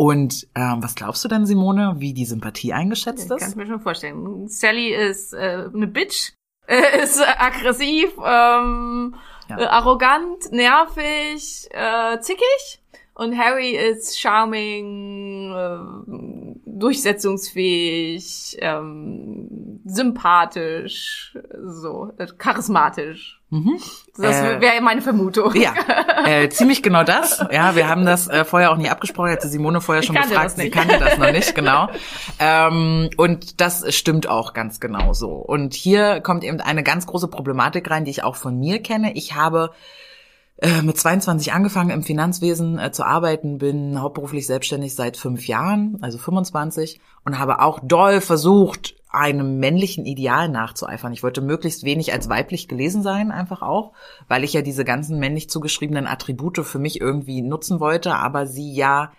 Und ähm, was glaubst du denn, Simone, wie die Sympathie eingeschätzt Kann ist? ich mir schon vorstellen. Sally ist äh, eine Bitch, äh, ist aggressiv, ähm, Ja. äh, arrogant, nervig, äh, zickig. Und Harry ist charming, äh, durchsetzungsfähig, ähm, sympathisch, so, äh, charismatisch. Mhm. Das Äh, wäre meine Vermutung. Ja, äh, ziemlich genau das. Ja, wir haben das äh, vorher auch nie abgesprochen. Hätte Simone vorher schon gefragt. Sie kannte das noch nicht, genau. Ähm, und das stimmt auch ganz genau so. Und hier kommt eben eine ganz große Problematik rein, die ich auch von mir kenne. Ich habe mit 22 angefangen im Finanzwesen äh, zu arbeiten, bin hauptberuflich selbstständig seit fünf Jahren, also 25, und habe auch doll versucht, einem männlichen Ideal nachzueifern. Ich wollte möglichst wenig als weiblich gelesen sein, einfach auch, weil ich ja diese ganzen männlich zugeschriebenen Attribute für mich irgendwie nutzen wollte, aber sie ja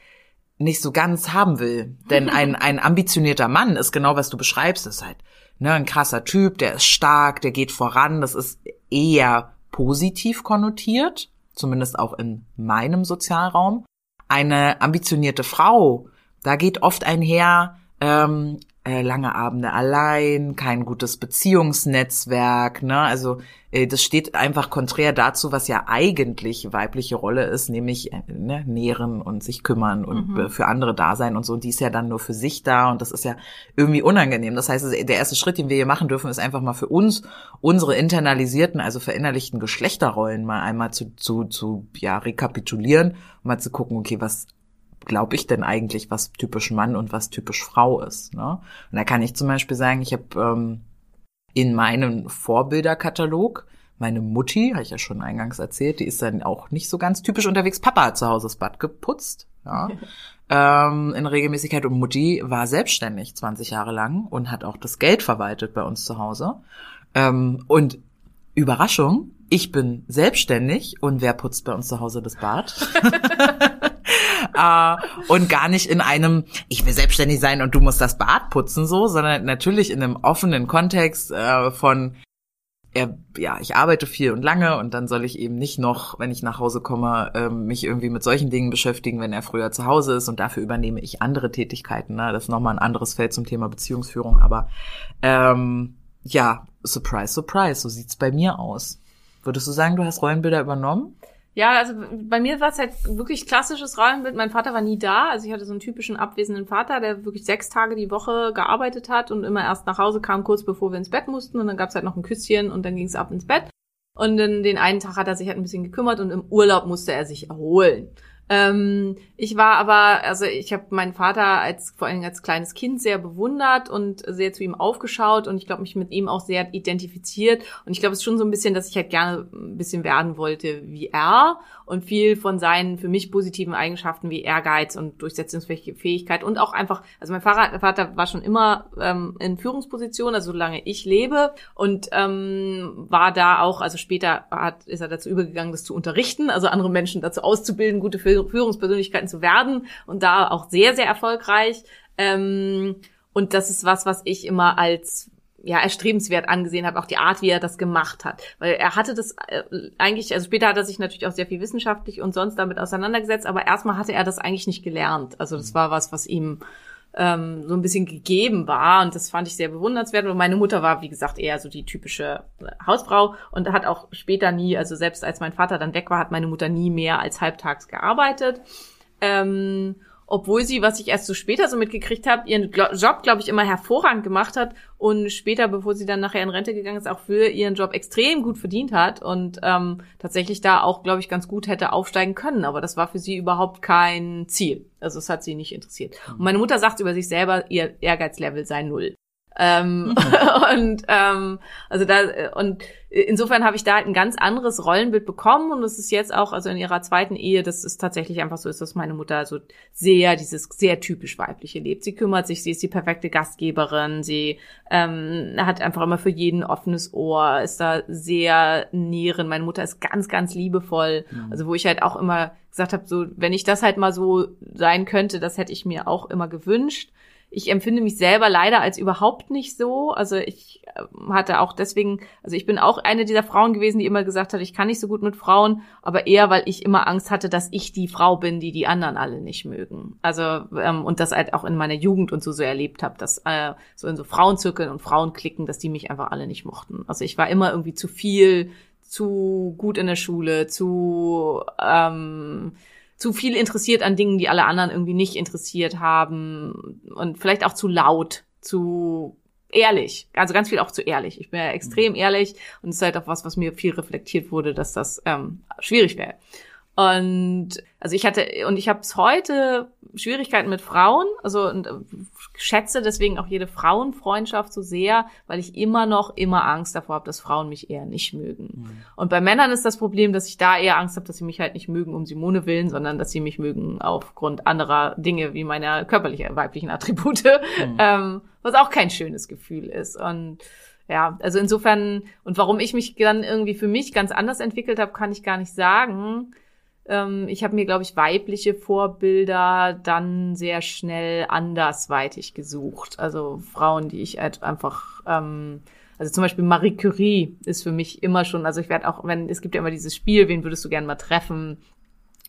nicht so ganz haben will. Denn ein, ein ambitionierter Mann ist genau, was du beschreibst, ist halt ne, ein krasser Typ, der ist stark, der geht voran, das ist eher positiv konnotiert, zumindest auch in meinem Sozialraum. Eine ambitionierte Frau, da geht oft einher ähm, äh, lange Abende allein, kein gutes Beziehungsnetzwerk, ne? Also äh, das steht einfach konträr dazu, was ja eigentlich weibliche Rolle ist, nämlich äh, ne, nähren und sich kümmern und äh, für andere da sein und so. Und die ist ja dann nur für sich da und das ist ja irgendwie unangenehm. Das heißt, der erste Schritt, den wir hier machen dürfen, ist einfach mal für uns unsere internalisierten, also verinnerlichten Geschlechterrollen mal einmal zu zu zu ja rekapitulieren mal zu gucken, okay, was glaube ich denn eigentlich, was typisch Mann und was typisch Frau ist. Ne? Und da kann ich zum Beispiel sagen, ich habe ähm, in meinem Vorbilderkatalog meine Mutti, habe ich ja schon eingangs erzählt, die ist dann auch nicht so ganz typisch unterwegs. Papa hat zu Hause das Bad geputzt, ja, ähm, in Regelmäßigkeit. Und Mutti war selbstständig 20 Jahre lang und hat auch das Geld verwaltet bei uns zu Hause. Ähm, und Überraschung, ich bin selbstständig und wer putzt bei uns zu Hause das Bad? äh, und gar nicht in einem, ich will selbstständig sein und du musst das Bad putzen so, sondern natürlich in einem offenen Kontext äh, von, äh, ja, ich arbeite viel und lange und dann soll ich eben nicht noch, wenn ich nach Hause komme, ähm, mich irgendwie mit solchen Dingen beschäftigen, wenn er früher zu Hause ist und dafür übernehme ich andere Tätigkeiten. Ne? Das ist nochmal ein anderes Feld zum Thema Beziehungsführung, aber ähm, ja, surprise, surprise, so sieht's bei mir aus. Würdest du sagen, du hast Rollenbilder übernommen? Ja, also bei mir war es halt wirklich klassisches Rollenbild. Mein Vater war nie da. Also ich hatte so einen typischen abwesenden Vater, der wirklich sechs Tage die Woche gearbeitet hat und immer erst nach Hause kam, kurz bevor wir ins Bett mussten. Und dann gab's halt noch ein Küsschen und dann ging's ab ins Bett. Und dann den einen Tag hat er sich halt ein bisschen gekümmert und im Urlaub musste er sich erholen. Ähm, ich war aber, also ich habe meinen Vater als vor allem als kleines Kind sehr bewundert und sehr zu ihm aufgeschaut und ich glaube mich mit ihm auch sehr identifiziert. Und ich glaube es ist schon so ein bisschen, dass ich halt gerne ein bisschen werden wollte wie er und viel von seinen für mich positiven Eigenschaften wie Ehrgeiz und Durchsetzungsfähigkeit und auch einfach, also mein Vater, war schon immer ähm, in Führungsposition, also solange ich lebe und ähm, war da auch, also später hat, ist er dazu übergegangen, das zu unterrichten, also andere Menschen dazu auszubilden, gute Führungspersönlichkeiten zu werden und da auch sehr, sehr erfolgreich. Ähm, und das ist was, was ich immer als ja, erstrebenswert angesehen habe, auch die Art, wie er das gemacht hat. Weil er hatte das äh, eigentlich, also später hat er sich natürlich auch sehr viel wissenschaftlich und sonst damit auseinandergesetzt, aber erstmal hatte er das eigentlich nicht gelernt. Also das war was, was ihm ähm, so ein bisschen gegeben war und das fand ich sehr bewundernswert. Und meine Mutter war, wie gesagt, eher so die typische äh, Hausfrau und hat auch später nie, also selbst als mein Vater dann weg war, hat meine Mutter nie mehr als halbtags gearbeitet. Ähm, obwohl sie, was ich erst so später so mitgekriegt habe, ihren Job, glaube ich, immer hervorragend gemacht hat und später, bevor sie dann nachher in Rente gegangen ist, auch für ihren Job extrem gut verdient hat und ähm, tatsächlich da auch, glaube ich, ganz gut hätte aufsteigen können. Aber das war für sie überhaupt kein Ziel. Also es hat sie nicht interessiert. Und meine Mutter sagt über sich selber, ihr Ehrgeizlevel sei null. Ähm, mhm. und ähm, also da und insofern habe ich da halt ein ganz anderes Rollenbild bekommen und es ist jetzt auch also in ihrer zweiten Ehe, das ist tatsächlich einfach so ist, dass meine Mutter so sehr dieses sehr typisch weibliche lebt. Sie kümmert sich, sie ist die perfekte Gastgeberin, sie ähm, hat einfach immer für jeden offenes Ohr, ist da sehr nähren. Meine Mutter ist ganz ganz liebevoll, mhm. also wo ich halt auch immer gesagt habe, so wenn ich das halt mal so sein könnte, das hätte ich mir auch immer gewünscht. Ich empfinde mich selber leider als überhaupt nicht so. Also ich ähm, hatte auch deswegen, also ich bin auch eine dieser Frauen gewesen, die immer gesagt hat, ich kann nicht so gut mit Frauen, aber eher, weil ich immer Angst hatte, dass ich die Frau bin, die die anderen alle nicht mögen. Also ähm, und das halt auch in meiner Jugend und so so erlebt habe, dass äh, so in so Frauenzirkeln und Frauenklicken, dass die mich einfach alle nicht mochten. Also ich war immer irgendwie zu viel, zu gut in der Schule, zu ähm, zu viel interessiert an Dingen, die alle anderen irgendwie nicht interessiert haben und vielleicht auch zu laut, zu ehrlich, also ganz viel auch zu ehrlich. Ich bin ja extrem ehrlich und es ist halt auch was, was mir viel reflektiert wurde, dass das ähm, schwierig wäre. Und also ich hatte und ich habe es heute Schwierigkeiten mit Frauen, also und äh, schätze deswegen auch jede Frauenfreundschaft so sehr, weil ich immer noch immer Angst davor habe, dass Frauen mich eher nicht mögen. Mhm. Und bei Männern ist das Problem, dass ich da eher Angst habe, dass sie mich halt nicht mögen um Simone willen, sondern dass sie mich mögen aufgrund anderer Dinge wie meiner körperlichen weiblichen Attribute, mhm. ähm, was auch kein schönes Gefühl ist. Und ja, also insofern und warum ich mich dann irgendwie für mich ganz anders entwickelt habe, kann ich gar nicht sagen ich habe mir, glaube ich, weibliche Vorbilder dann sehr schnell andersweitig gesucht. Also Frauen, die ich halt einfach, ähm, also zum Beispiel Marie Curie ist für mich immer schon, also ich werde auch, wenn, es gibt ja immer dieses Spiel, wen würdest du gerne mal treffen?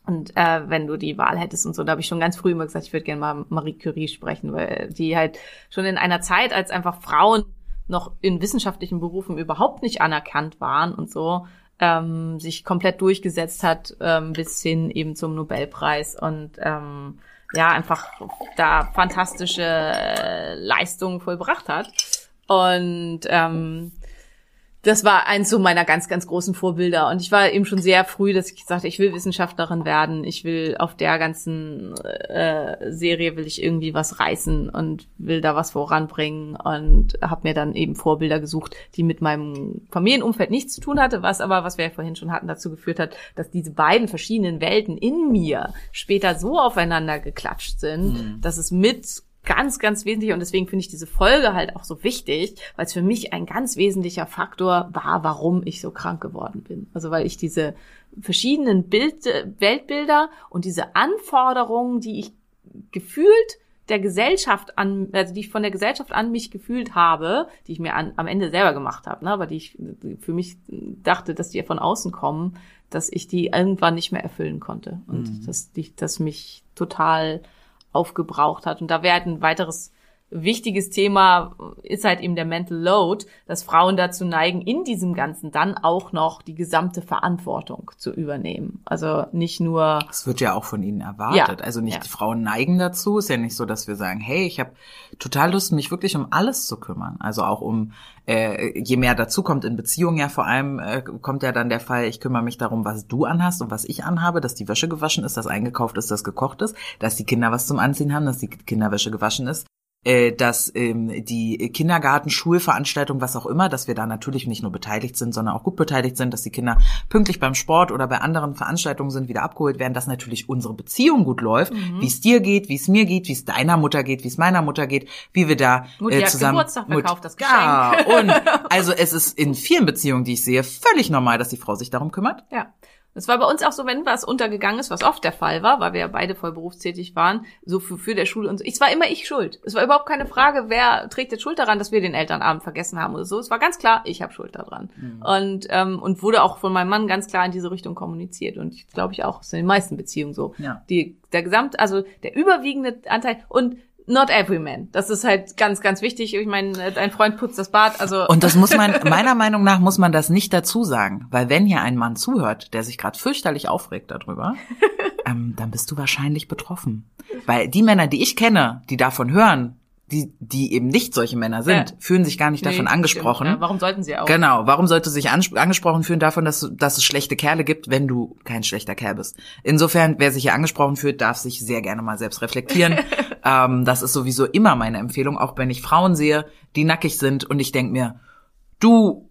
Und äh, wenn du die Wahl hättest und so, da habe ich schon ganz früh immer gesagt, ich würde gerne mal Marie Curie sprechen, weil die halt schon in einer Zeit, als einfach Frauen noch in wissenschaftlichen Berufen überhaupt nicht anerkannt waren und so, ähm, sich komplett durchgesetzt hat, ähm, bis hin eben zum Nobelpreis und ähm, ja, einfach da fantastische äh, Leistungen vollbracht hat. Und ähm, das war eins so meiner ganz, ganz großen Vorbilder. Und ich war eben schon sehr früh, dass ich sagte, ich will Wissenschaftlerin werden. Ich will auf der ganzen äh, Serie will ich irgendwie was reißen und will da was voranbringen und habe mir dann eben Vorbilder gesucht, die mit meinem Familienumfeld nichts zu tun hatte, was aber, was wir ja vorhin schon hatten, dazu geführt hat, dass diese beiden verschiedenen Welten in mir später so aufeinander geklatscht sind, mhm. dass es mit ganz, ganz wesentlich und deswegen finde ich diese Folge halt auch so wichtig, weil es für mich ein ganz wesentlicher Faktor war, warum ich so krank geworden bin. Also weil ich diese verschiedenen Bild, Weltbilder und diese Anforderungen, die ich gefühlt der Gesellschaft an, also die ich von der Gesellschaft an mich gefühlt habe, die ich mir an, am Ende selber gemacht habe, ne, aber die ich für mich dachte, dass die von außen kommen, dass ich die irgendwann nicht mehr erfüllen konnte und mhm. dass die, dass mich total aufgebraucht hat. Und da wäre halt ein weiteres wichtiges Thema ist halt eben der Mental Load, dass Frauen dazu neigen, in diesem Ganzen dann auch noch die gesamte Verantwortung zu übernehmen. Also nicht nur. Das wird ja auch von ihnen erwartet. Ja, Also nicht ja. die Frauen neigen dazu. Ist ja nicht so, dass wir sagen, hey, ich habe total Lust, mich wirklich um alles zu kümmern. Also auch um, äh, je mehr dazu kommt in Beziehungen ja vor allem, äh, kommt ja dann der Fall, ich kümmere mich darum, was du anhast und was ich anhabe, dass die Wäsche gewaschen ist, dass eingekauft ist, dass gekocht ist, dass die Kinder was zum Anziehen haben, dass die Kinderwäsche gewaschen ist äh, dass ähm, die Kindergarten, Schulveranstaltung, was auch immer, dass wir da natürlich nicht nur beteiligt sind, sondern auch gut beteiligt sind, dass die Kinder pünktlich beim Sport oder bei anderen Veranstaltungen sind, wieder abgeholt werden, dass natürlich unsere Beziehung gut läuft, wie es dir geht, wie es mir geht, wie es deiner Mutter geht, wie es meiner Mutter geht, wie wir da äh, zusammen Geburtstag, wer Mut- kauft das Ja, Geschenk? und also es ist in vielen Beziehungen, die ich sehe, völlig normal, dass die Frau sich darum kümmert. Ja. Das war bei uns auch so, wenn was untergegangen ist, was oft der Fall war, weil wir ja beide voll berufstätig waren, so für, für der Schule und so. Es war immer ich schuld. Es war überhaupt keine Frage, wer trägt jetzt Schuld daran, dass wir den Elternabend vergessen haben oder so. Es war ganz klar, ich habe Schuld daran. Und, ähm, und wurde auch von meinem Mann ganz klar in diese Richtung kommuniziert. Und ich glaube ich auch, ist in den meisten Beziehungen so. Ja. Die, der Gesamt, also der überwiegende Anteil und not every man. Das ist halt ganz, ganz wichtig. Ich meine, dein Freund putzt das Bad, also. Und das muss man, meiner Meinung nach muss man das nicht dazu sagen, weil wenn hier ein Mann zuhört, der sich gerade fürchterlich aufregt darüber, ähm, dann bist du wahrscheinlich betroffen. Weil die Männer, die ich kenne, die davon hören, die, die eben nicht solche Männer sind, Ja. fühlen sich gar nicht davon Nee, angesprochen. stimmt, ja. Warum sollten sie auch? Genau, warum sollte sich ans- angesprochen fühlen davon, dass, dass es schlechte Kerle gibt, wenn du kein schlechter Kerl bist? Insofern, wer sich hier angesprochen fühlt, darf sich sehr gerne mal selbst reflektieren. ähm, das ist sowieso immer meine Empfehlung, auch wenn ich Frauen sehe, die nackig sind und ich denk mir, du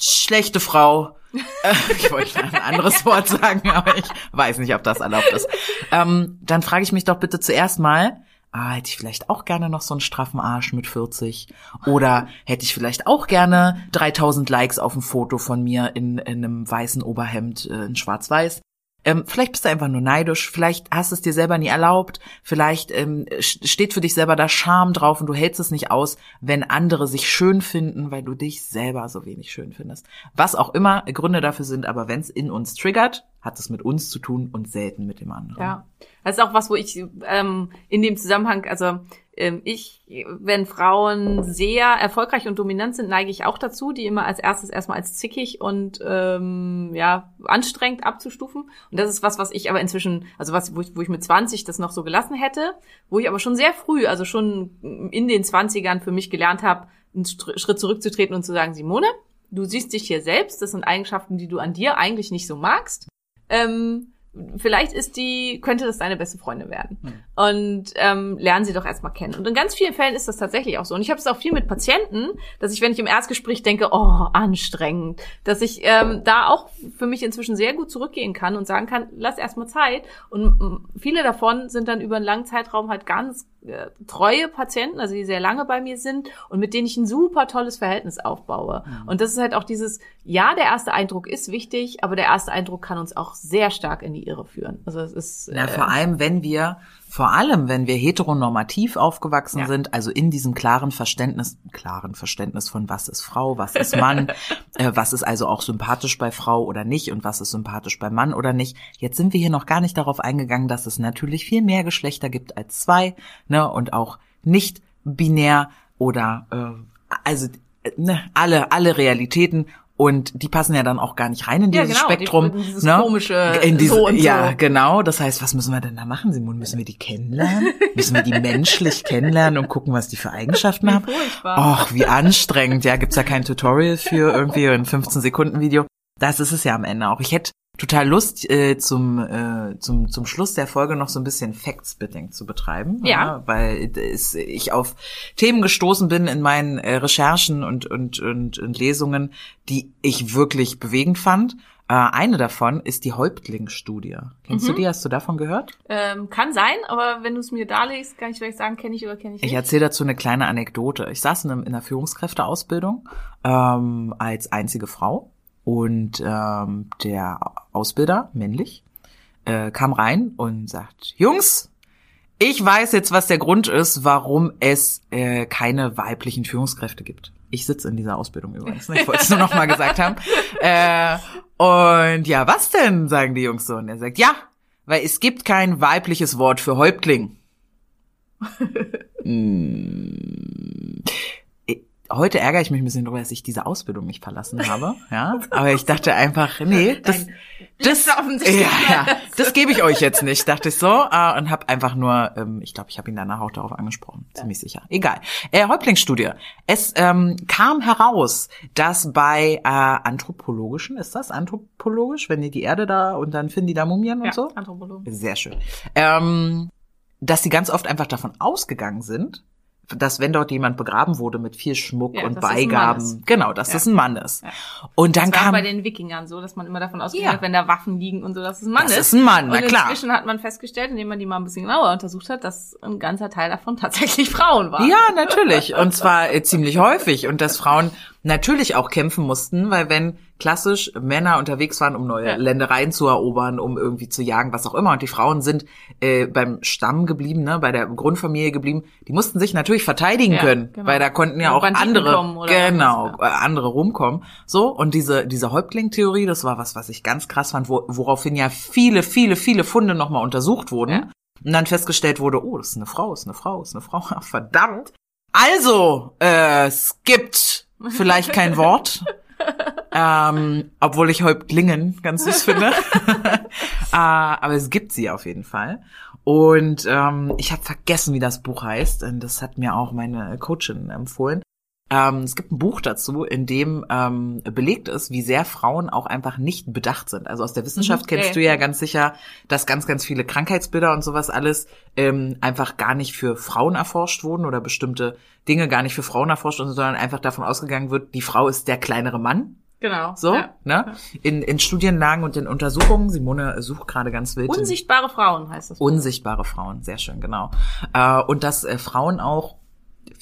schlechte Frau, äh, ich wollte ein anderes Wort sagen, aber ich weiß nicht, ob das erlaubt ist. Ähm, dann frage ich mich doch bitte zuerst mal, ah, hätte ich vielleicht auch gerne noch so einen straffen Arsch mit 40? Oder hätte ich vielleicht auch gerne 3000 Likes auf ein Foto von mir in, in einem weißen Oberhemd äh, in schwarz-weiß? Ähm, vielleicht bist du einfach nur neidisch, vielleicht hast es dir selber nie erlaubt, vielleicht ähm, st- steht für dich selber da Scham drauf und du hältst es nicht aus, wenn andere sich schön finden, weil du dich selber so wenig schön findest. Was auch immer Gründe dafür sind, aber wenn es in uns triggert, hat es mit uns zu tun und selten mit dem anderen. Ja, das ist auch was, wo ich ähm, in dem Zusammenhang, also ähm, ich, wenn Frauen sehr erfolgreich und dominant sind, neige ich auch dazu, die immer als erstes erstmal als zickig und ähm, ja anstrengend abzustufen. Und das ist was, was ich aber inzwischen, also was, wo ich, wo ich mit 20 das noch so gelassen hätte, wo ich aber schon sehr früh, also schon in den 20ern für mich gelernt habe, einen Schritt zurückzutreten und zu sagen, Simone, du siehst dich hier selbst, das sind Eigenschaften, die du an dir eigentlich nicht so magst. Ähm, vielleicht ist die, könnte das deine beste Freundin werden. Und ähm, lernen sie doch erstmal kennen. Und in ganz vielen Fällen ist das tatsächlich auch so. Und ich habe es auch viel mit Patienten, dass ich, wenn ich im Erstgespräch denke, oh, anstrengend, dass ich ähm, da auch für mich inzwischen sehr gut zurückgehen kann und sagen kann, lass erstmal Zeit. Und viele davon sind dann über einen langen Zeitraum halt ganz äh, treue Patienten, also die sehr lange bei mir sind und mit denen ich ein super tolles Verhältnis aufbaue. Und das ist halt auch dieses, ja, der erste Eindruck ist wichtig, aber der erste Eindruck kann uns auch sehr stark in die Irre führen. Also es ist Na, äh, vor allem, wenn wir, vor allem, wenn wir heteronormativ aufgewachsen Ja. sind, also in diesem klaren Verständnis, klaren Verständnis von was ist Frau, was ist Mann, äh, was ist also auch sympathisch bei Frau oder nicht und was ist sympathisch bei Mann oder nicht. Jetzt sind wir hier noch gar nicht darauf eingegangen, dass es natürlich viel mehr Geschlechter gibt als zwei, ne, und auch nicht binär oder, äh, also, äh, ne, alle, alle Realitäten und die passen ja dann auch gar nicht rein in Ja, dieses genau, die- Spektrum. in dieses ne? komische in diese, so und ja, so. genau. Das heißt, was müssen wir denn da machen, Simon? Müssen wir die kennenlernen? Müssen wir die menschlich kennenlernen und gucken, was die für Eigenschaften haben? furchtbar. Och, wie anstrengend. Ja, gibt's ja kein Tutorial für irgendwie ein 15 Sekunden Video. Das ist es ja am Ende auch. Ich hätte total Lust, äh, zum, äh, zum, zum Schluss der Folge noch so ein bisschen Fact-Spitting zu betreiben. Ja. weil es, ich auf Themen gestoßen bin in meinen äh, Recherchen und, und, und, und Lesungen, die ich wirklich bewegend fand. Äh, eine davon ist die Häuptlingsstudie. Kennst du die? Hast du davon gehört? Ähm, kann sein, aber wenn du es mir darlegst, kann ich vielleicht sagen, kenne ich oder kenne ich Ich nicht. erzähle dazu eine kleine Anekdote. Ich saß in, einem, in einer Führungskräfteausbildung ähm, als einzige Frau und ähm, der Ausbilder, männlich, äh, kam rein und sagt, Jungs, ich weiß jetzt, was der Grund ist, warum es äh, keine weiblichen Führungskräfte gibt. Ich sitze in dieser Ausbildung übrigens. Ne? Ich wollte es nur noch mal gesagt haben. Äh, und ja, was denn, sagen die Jungs so. Und er sagt, ja, weil es gibt kein weibliches Wort für Häuptling. Mm. Heute ärgere ich mich ein bisschen darüber, dass ich diese Ausbildung nicht verlassen habe. Ja, aber ich dachte einfach, nee, das, das, ja, ja, das gebe ich euch jetzt nicht, dachte ich so äh, und habe einfach nur, ähm, ich glaube, ich habe ihn danach auch darauf angesprochen, ziemlich sicher. Egal. Äh, Häuptlingsstudie. Es ähm, kam heraus, dass bei äh, anthropologischen, ist das anthropologisch, wenn die die Erde da und dann finden die da Mumien und Ja, so? Anthropologen. Sehr schön. Ähm, dass sie ganz oft einfach davon ausgegangen sind, dass wenn dort jemand begraben wurde mit viel Schmuck Ja, und Beigaben, genau, dass Ja. das ein Mann ist. Ja. Und dann Das war kam bei den Wikingern so, dass man immer davon ausgegangen Ja. wenn da Waffen liegen und so, dass es ein Mann Das ist. ist ein Mann, na und klar. inzwischen hat man festgestellt, indem man die mal ein bisschen genauer untersucht hat, dass ein ganzer Teil davon tatsächlich Frauen waren. Ja, natürlich. Und zwar äh, ziemlich häufig. Und dass Frauen natürlich auch kämpfen mussten, weil wenn klassisch Männer unterwegs waren, um neue Ja. Ländereien zu erobern, um irgendwie zu jagen, was auch immer, und die Frauen sind äh, beim Stamm geblieben, ne, bei der Grundfamilie geblieben, die mussten sich natürlich verteidigen Ja, können, genau. weil da konnten ja Oder auch Banditen andere, genau, was, äh, andere rumkommen. So, und diese, diese Häuptling-Theorie, das war was, was ich ganz krass fand, wo, woraufhin ja viele, viele, viele Funde nochmal untersucht wurden. Ja. Und dann festgestellt wurde, oh, das ist eine Frau, ist eine Frau, ist eine Frau. Verdammt. Also, äh, es gibt vielleicht kein Wort. ähm, obwohl ich Häuptlingen ganz süß finde. äh, aber es gibt sie auf jeden Fall. Und ähm, ich habe vergessen, wie das Buch heißt. Und das hat mir auch meine Coachin empfohlen. Ähm, es gibt ein Buch dazu, in dem ähm, belegt ist, wie sehr Frauen auch einfach nicht bedacht sind. Also aus der Wissenschaft Mhm, kennst ja, du ja ganz sicher, dass ganz, ganz viele Krankheitsbilder und sowas alles ähm, einfach gar nicht für Frauen erforscht wurden oder bestimmte Dinge gar nicht für Frauen erforscht wurden, sondern einfach davon ausgegangen wird, die Frau ist der kleinere Mann. Genau. So, Ja. ne? In, in Studienlagen und in Untersuchungen, Simone sucht gerade ganz wild. Unsichtbare Frauen heißt das. Unsichtbare Frauen, sehr schön, genau. Äh, und dass äh, Frauen auch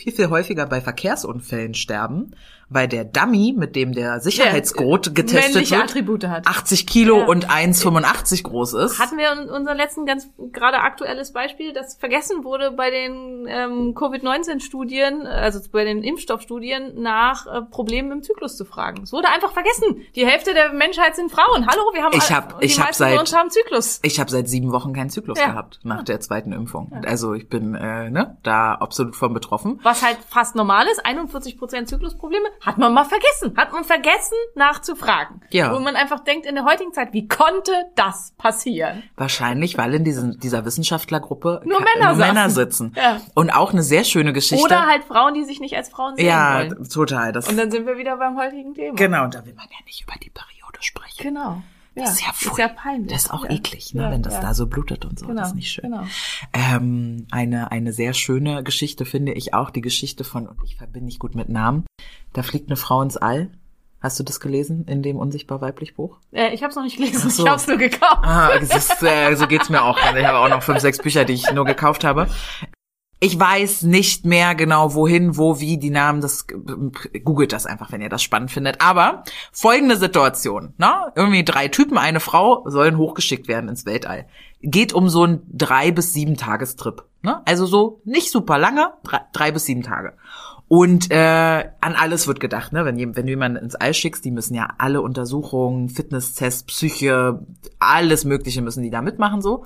viel, viel häufiger bei Verkehrsunfällen sterben, weil der Dummy, mit dem der Sicherheitsgurt getestet männliche wird, Attribute hat. 80 Kilo Ja. und 1,85 groß ist. Hatten wir in unserem letzten ganz gerade aktuelles Beispiel, das vergessen wurde bei den ähm, Covid-19-Studien, also bei den Impfstoffstudien, nach äh, Problemen im Zyklus zu fragen. Es wurde einfach vergessen. Die Hälfte der Menschheit sind Frauen. Hallo, wir haben Ich hab- ich hab seit- uns haben Zyklus. Ich habe seit sieben Wochen keinen Zyklus Ja. gehabt nach der zweiten Impfung. Also ich bin äh, ne, da absolut von betroffen. Was halt fast normal ist, 41% Zyklusprobleme, hat man mal vergessen. Hat man vergessen nachzufragen. Ja. Wo man einfach denkt in der heutigen Zeit, wie konnte das passieren? Wahrscheinlich, weil in diesen, dieser Wissenschaftlergruppe Nur Männer nur Männer sitzen. Ja. Und auch eine sehr schöne Geschichte. Oder halt Frauen, die sich nicht als Frauen sehen ja, wollen. total. Das, Und dann sind wir wieder beim heutigen Thema. genau, da will man ja nicht über die Periode sprechen. Genau. Ja, Das ist ja, ist pfui. ja peinlich. Das ist auch ja. eklig, ne, Ja, wenn das da so blutet und so. Genau, Das ist nicht schön. genau. Ähm, eine, eine sehr schöne Geschichte finde ich auch, die Geschichte von, und ich verbinde nicht gut mit Namen, da fliegt eine Frau ins All. Hast du das gelesen in dem Unsichtbar weiblich Buch? Äh, ich habe es noch nicht gelesen, so. ich habe es nur gekauft. Ah, es ist, äh, so geht's mir auch. Ich habe auch noch fünf, sechs Bücher, die ich nur gekauft habe. Ich weiß nicht mehr genau, wohin, wo, wie die Namen, das googelt das einfach, wenn ihr das spannend findet. Aber folgende Situation, ne? Irgendwie drei Typen, eine Frau sollen hochgeschickt werden ins Weltall. Geht um so einen drei bis sieben Tagestrip. Ne? Also so nicht super lange, drei, drei bis sieben Tage. Und äh, an alles wird gedacht, ne? Wenn, wenn du jemanden ins All schickst, die müssen ja alle Untersuchungen, Fitnesstests, Psyche, alles Mögliche müssen die da mitmachen so.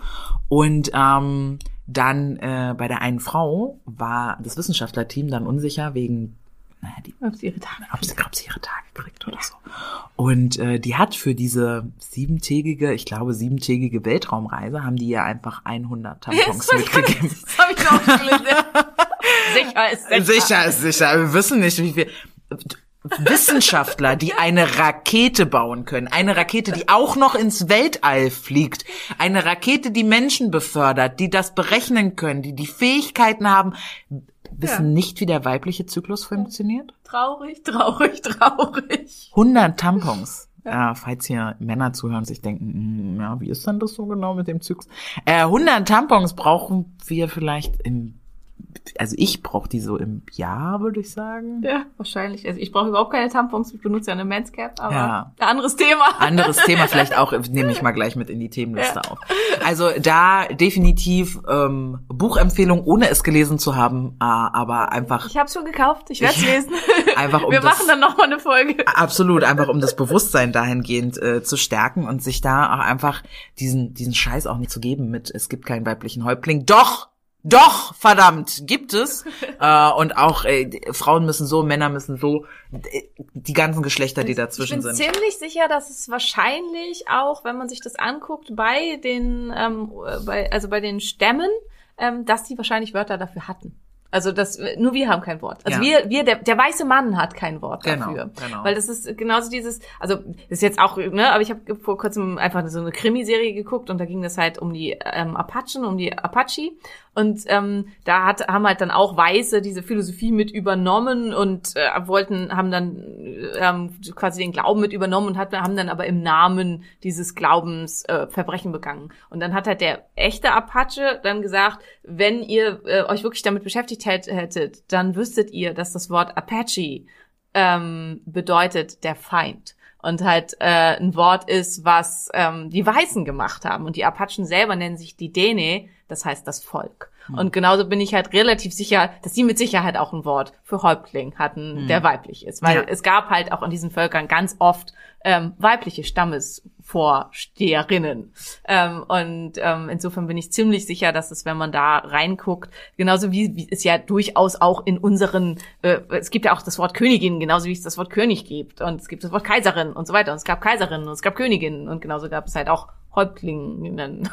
Und ähm, dann äh, bei der einen Frau war das Wissenschaftlerteam dann unsicher wegen, naja, die Ob sie ihre Tage ob sie, ob sie ihre Tage kriegt oder so. Und äh, die hat für diese siebentägige, ich glaube siebentägige Weltraumreise, haben die ihr einfach 100 Tampons mitgegeben. Das habe ich auch gelesen. sicher ist sicher. Sicher ist sicher. Wir wissen nicht, wie viel. Wissenschaftler, die eine Rakete bauen können, eine Rakete, die auch noch ins Weltall fliegt, eine Rakete, die Menschen befördert, die das berechnen können, die die Fähigkeiten haben, wissen Ja. nicht, wie der weibliche Zyklus funktioniert? Traurig, traurig, traurig. 100 Tampons. Ja. falls hier Männer zuhören und sich denken, hm, ja, wie ist denn das so genau mit dem Zyklus? Äh, 100 Tampons brauchen wir vielleicht im, also ich brauche die so im Jahr, würde ich sagen. Ja, wahrscheinlich. Also ich brauche überhaupt keine Tampons, ich benutze ja eine Manscap, aber Ja. ein anderes Thema. Anderes Thema vielleicht auch, nehme ich mal gleich mit in die Themenliste auf. Also da definitiv ähm, Buchempfehlung, ohne es gelesen zu haben, äh, aber einfach Ich habe schon gekauft, ich werde es lesen. einfach um Wir das, machen dann noch mal eine Folge. Absolut, einfach um das Bewusstsein dahingehend äh, zu stärken und sich da auch einfach diesen, diesen Scheiß auch nicht zu geben mit, es gibt keinen weiblichen Häuptling. Doch! Doch, verdammt, gibt es. äh, und auch äh, Frauen müssen so, Männer müssen so, äh, die ganzen Geschlechter, die Ich dazwischen bin sind. ziemlich sicher, dass es wahrscheinlich auch, wenn man sich das anguckt, bei den, ähm, äh, bei, also bei den Stämmen, ähm, dass die wahrscheinlich Wörter dafür hatten. Also das, nur wir haben kein Wort. Also Ja. wir, wir, der, der weiße Mann hat kein Wort Genau, dafür. genau. Weil das ist genauso dieses, also das ist jetzt auch, ne, aber ich habe vor kurzem einfach so eine Krimiserie geguckt und da ging es halt um die ähm, Apachen, um die Apache. Und ähm, da hat, haben halt dann auch Weiße diese Philosophie mit übernommen und äh, wollten, haben dann ähm, quasi den Glauben mit übernommen und hat, haben dann aber im Namen dieses Glaubens äh, Verbrechen begangen. Und dann hat halt der echte Apache dann gesagt, wenn ihr äh, euch wirklich damit beschäftigt hätt- hättet, dann wüsstet ihr, dass das Wort Apache ähm, bedeutet der Feind und halt äh, ein Wort ist, was ähm, die Weißen gemacht haben. Und die Apachen selber nennen sich die Dene, das heißt das Volk. Und genauso bin ich halt relativ sicher, dass sie mit Sicherheit auch ein Wort für Häuptling hatten, der weiblich ist. Weil Ja. es gab halt auch in diesen Völkern ganz oft ähm, weibliche Stammesvorsteherinnen. Ähm, und ähm, insofern bin ich ziemlich sicher, dass es, wenn man da reinguckt, genauso wie, wie es ja durchaus auch in unseren, äh, es gibt ja auch das Wort Königin, genauso wie es das Wort König gibt. Und es gibt das Wort Kaiserin und so weiter. Und es gab Kaiserinnen und es gab Königinnen und genauso gab es halt auch Häuptlinginnen.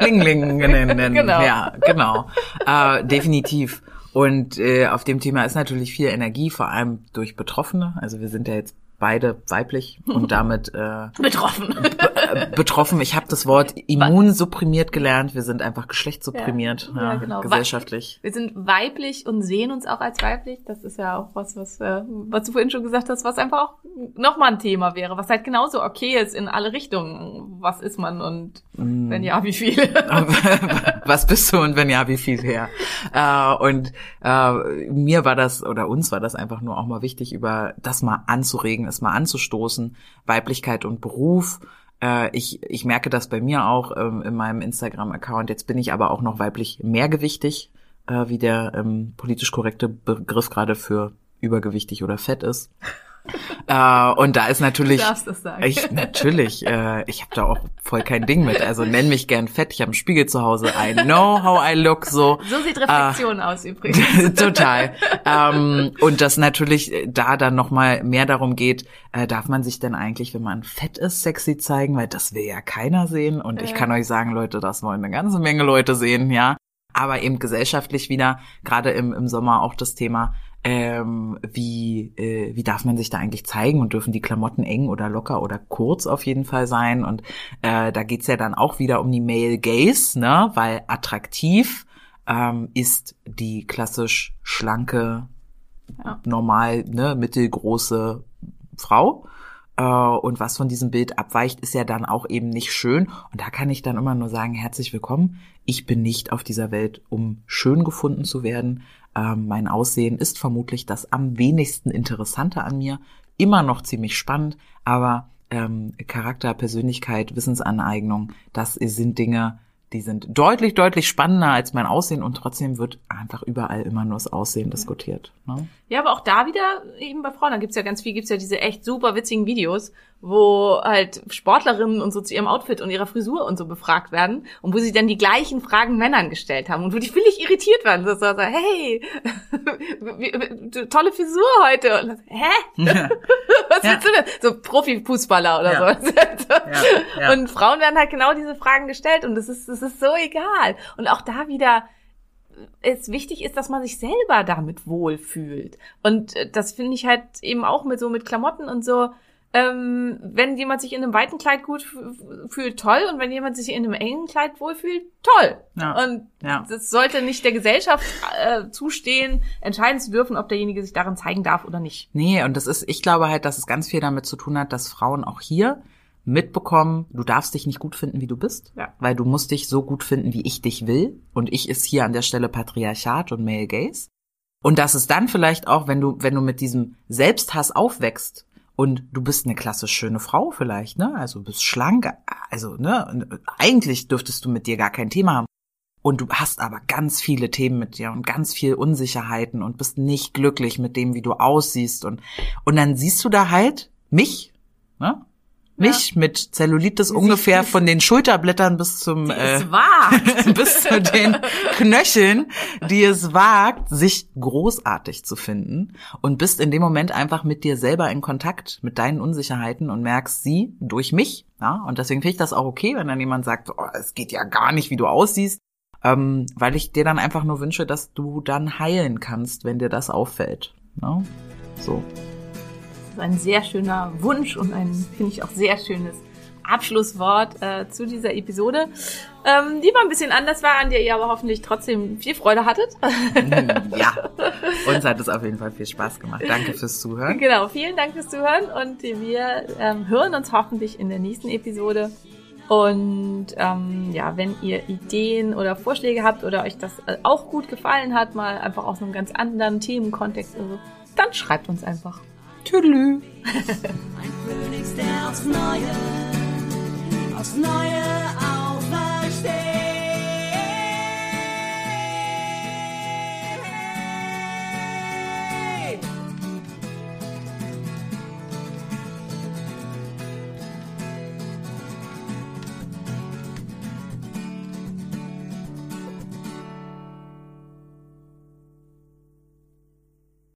Lingling nennen. Genau. Ja, genau. Äh, definitiv. Und äh, auf dem Thema ist natürlich viel Energie, vor allem durch Betroffene. Also wir sind ja jetzt beide weiblich und damit äh, Betroffen. äh, betroffen. Ich habe das Wort immunsupprimiert gelernt. Wir sind einfach geschlechtssupprimiert, Ja, ja, genau. gesellschaftlich. Wir sind weiblich und sehen uns auch als weiblich. Das ist ja auch was, was, äh, was du vorhin schon gesagt hast, was einfach auch nochmal ein Thema wäre, was halt genauso okay ist in alle Richtungen. Was ist man und Mm. wenn ja, wie viel? Was bist du und wenn ja, wie viel her? Äh, und äh, mir war das oder uns war das einfach nur auch mal wichtig, über das mal anzuregen, es mal anzustoßen, Weiblichkeit und Beruf. Äh, ich, ich merke das bei mir auch ähm, in meinem Instagram-Account. Jetzt bin ich aber auch noch weiblich mehrgewichtig, äh, wie der ähm, politisch korrekte Begriff gerade für übergewichtig oder fett ist. Äh, und da ist natürlich Du darfst das sagen. ich natürlich, äh, ich habe da auch voll kein Ding mit. Also nenn mich gern fett. Ich habe einen Spiegel zu Hause. I know how I look. So So sieht Reflexion aus übrigens. total. ähm, und dass natürlich da dann noch mal mehr darum geht, äh, darf man sich denn eigentlich, wenn man fett ist, sexy zeigen, weil das will ja keiner sehen. Und ich kann euch sagen, Leute, das wollen eine ganze Menge Leute sehen, ja. Aber eben gesellschaftlich wieder, gerade im, im Sommer auch das Thema, ähm, wie, äh, wie darf man sich da eigentlich zeigen und dürfen die Klamotten eng oder locker oder kurz auf jeden Fall sein. Und äh, da geht's ja dann auch wieder um die Male Gaze, ne? Weil attraktiv ähm, ist die klassisch schlanke, Ja. normal, ne, mittelgroße Frau. Äh, und was von diesem Bild abweicht, ist ja dann auch eben nicht schön. Und da kann ich dann immer nur sagen, herzlich willkommen. Ich bin nicht auf dieser Welt, um schön gefunden zu werden. Ähm, mein Aussehen ist vermutlich das am wenigsten Interessante an mir. Immer noch ziemlich spannend, aber ähm, Charakter, Persönlichkeit, Wissensaneignung, das sind Dinge, die sind deutlich, deutlich spannender als mein Aussehen und trotzdem wird einfach überall immer nur das Aussehen diskutiert. Ne? Ja, aber auch da wieder eben bei Frauen, da gibt's ja ganz viel, gibt's ja diese echt super witzigen Videos, wo halt Sportlerinnen und so zu ihrem Outfit und ihrer Frisur und so befragt werden und wo sie dann die gleichen Fragen Männern gestellt haben und wo die völlig irritiert waren. So, so, so hey, tolle Frisur heute. Und, Hä? Was Ja. willst du denn? So Profifußballer oder Ja. so. ja. Und Frauen werden halt genau diese Fragen gestellt und das ist, das ist so egal. Und auch da wieder, es wichtig ist, dass man sich selber damit wohlfühlt. Und äh, das finde ich halt eben auch mit so mit Klamotten und so. Ähm, wenn jemand sich in einem weiten Kleid gut fühlt, toll. Und wenn jemand sich in einem engen Kleid wohlfühlt, toll. Ja. Und Ja. das sollte nicht der Gesellschaft äh, zustehen, entscheiden zu dürfen, ob derjenige sich darin zeigen darf oder nicht. Nee, und das ist, ich glaube halt, dass es ganz viel damit zu tun hat, dass Frauen auch hier mitbekommen, du darfst dich nicht gut finden, wie du bist, Ja. weil du musst dich so gut finden, wie ich dich will. Und ich ist hier an der Stelle Patriarchat und Male Gaze. Und dass es dann vielleicht auch, wenn du, wenn du mit diesem Selbsthass aufwächst und du bist eine klassisch schöne Frau vielleicht, ne? Also bist schlank, also, ne? Eigentlich dürftest du mit dir gar kein Thema haben. Und du hast aber ganz viele Themen mit dir und ganz viel Unsicherheiten und bist nicht glücklich mit dem, wie du aussiehst. Und, und dann siehst du da halt mich, ne? Mich mit Zellulitis ungefähr von den Schulterblättern bis zum äh, bis zu den Knöcheln, die es wagt, sich großartig zu finden und bist in dem Moment einfach mit dir selber in Kontakt, mit deinen Unsicherheiten und merkst sie durch mich. Ja, und deswegen finde ich das auch okay, wenn dann jemand sagt, oh, es geht ja gar nicht, wie du aussiehst, ähm, weil ich dir dann einfach nur wünsche, dass du dann heilen kannst, wenn dir das auffällt. Ja? So. Ist ein sehr schöner Wunsch und ein, finde ich, auch sehr schönes Abschlusswort äh, zu dieser Episode, ähm, die mal ein bisschen anders war, an der ihr aber hoffentlich trotzdem viel Freude hattet. Ja, uns hat es auf jeden Fall viel Spaß gemacht. Danke fürs Zuhören. genau, vielen Dank fürs Zuhören und wir ähm, hören uns hoffentlich in der nächsten Episode. Und ähm, ja, wenn ihr Ideen oder Vorschläge habt oder euch das äh, auch gut gefallen hat, mal einfach aus einem ganz anderen Themenkontext, oder so, dann schreibt uns einfach. Tüdelü. Ein Phönix, der aufs Neue, aufs Neue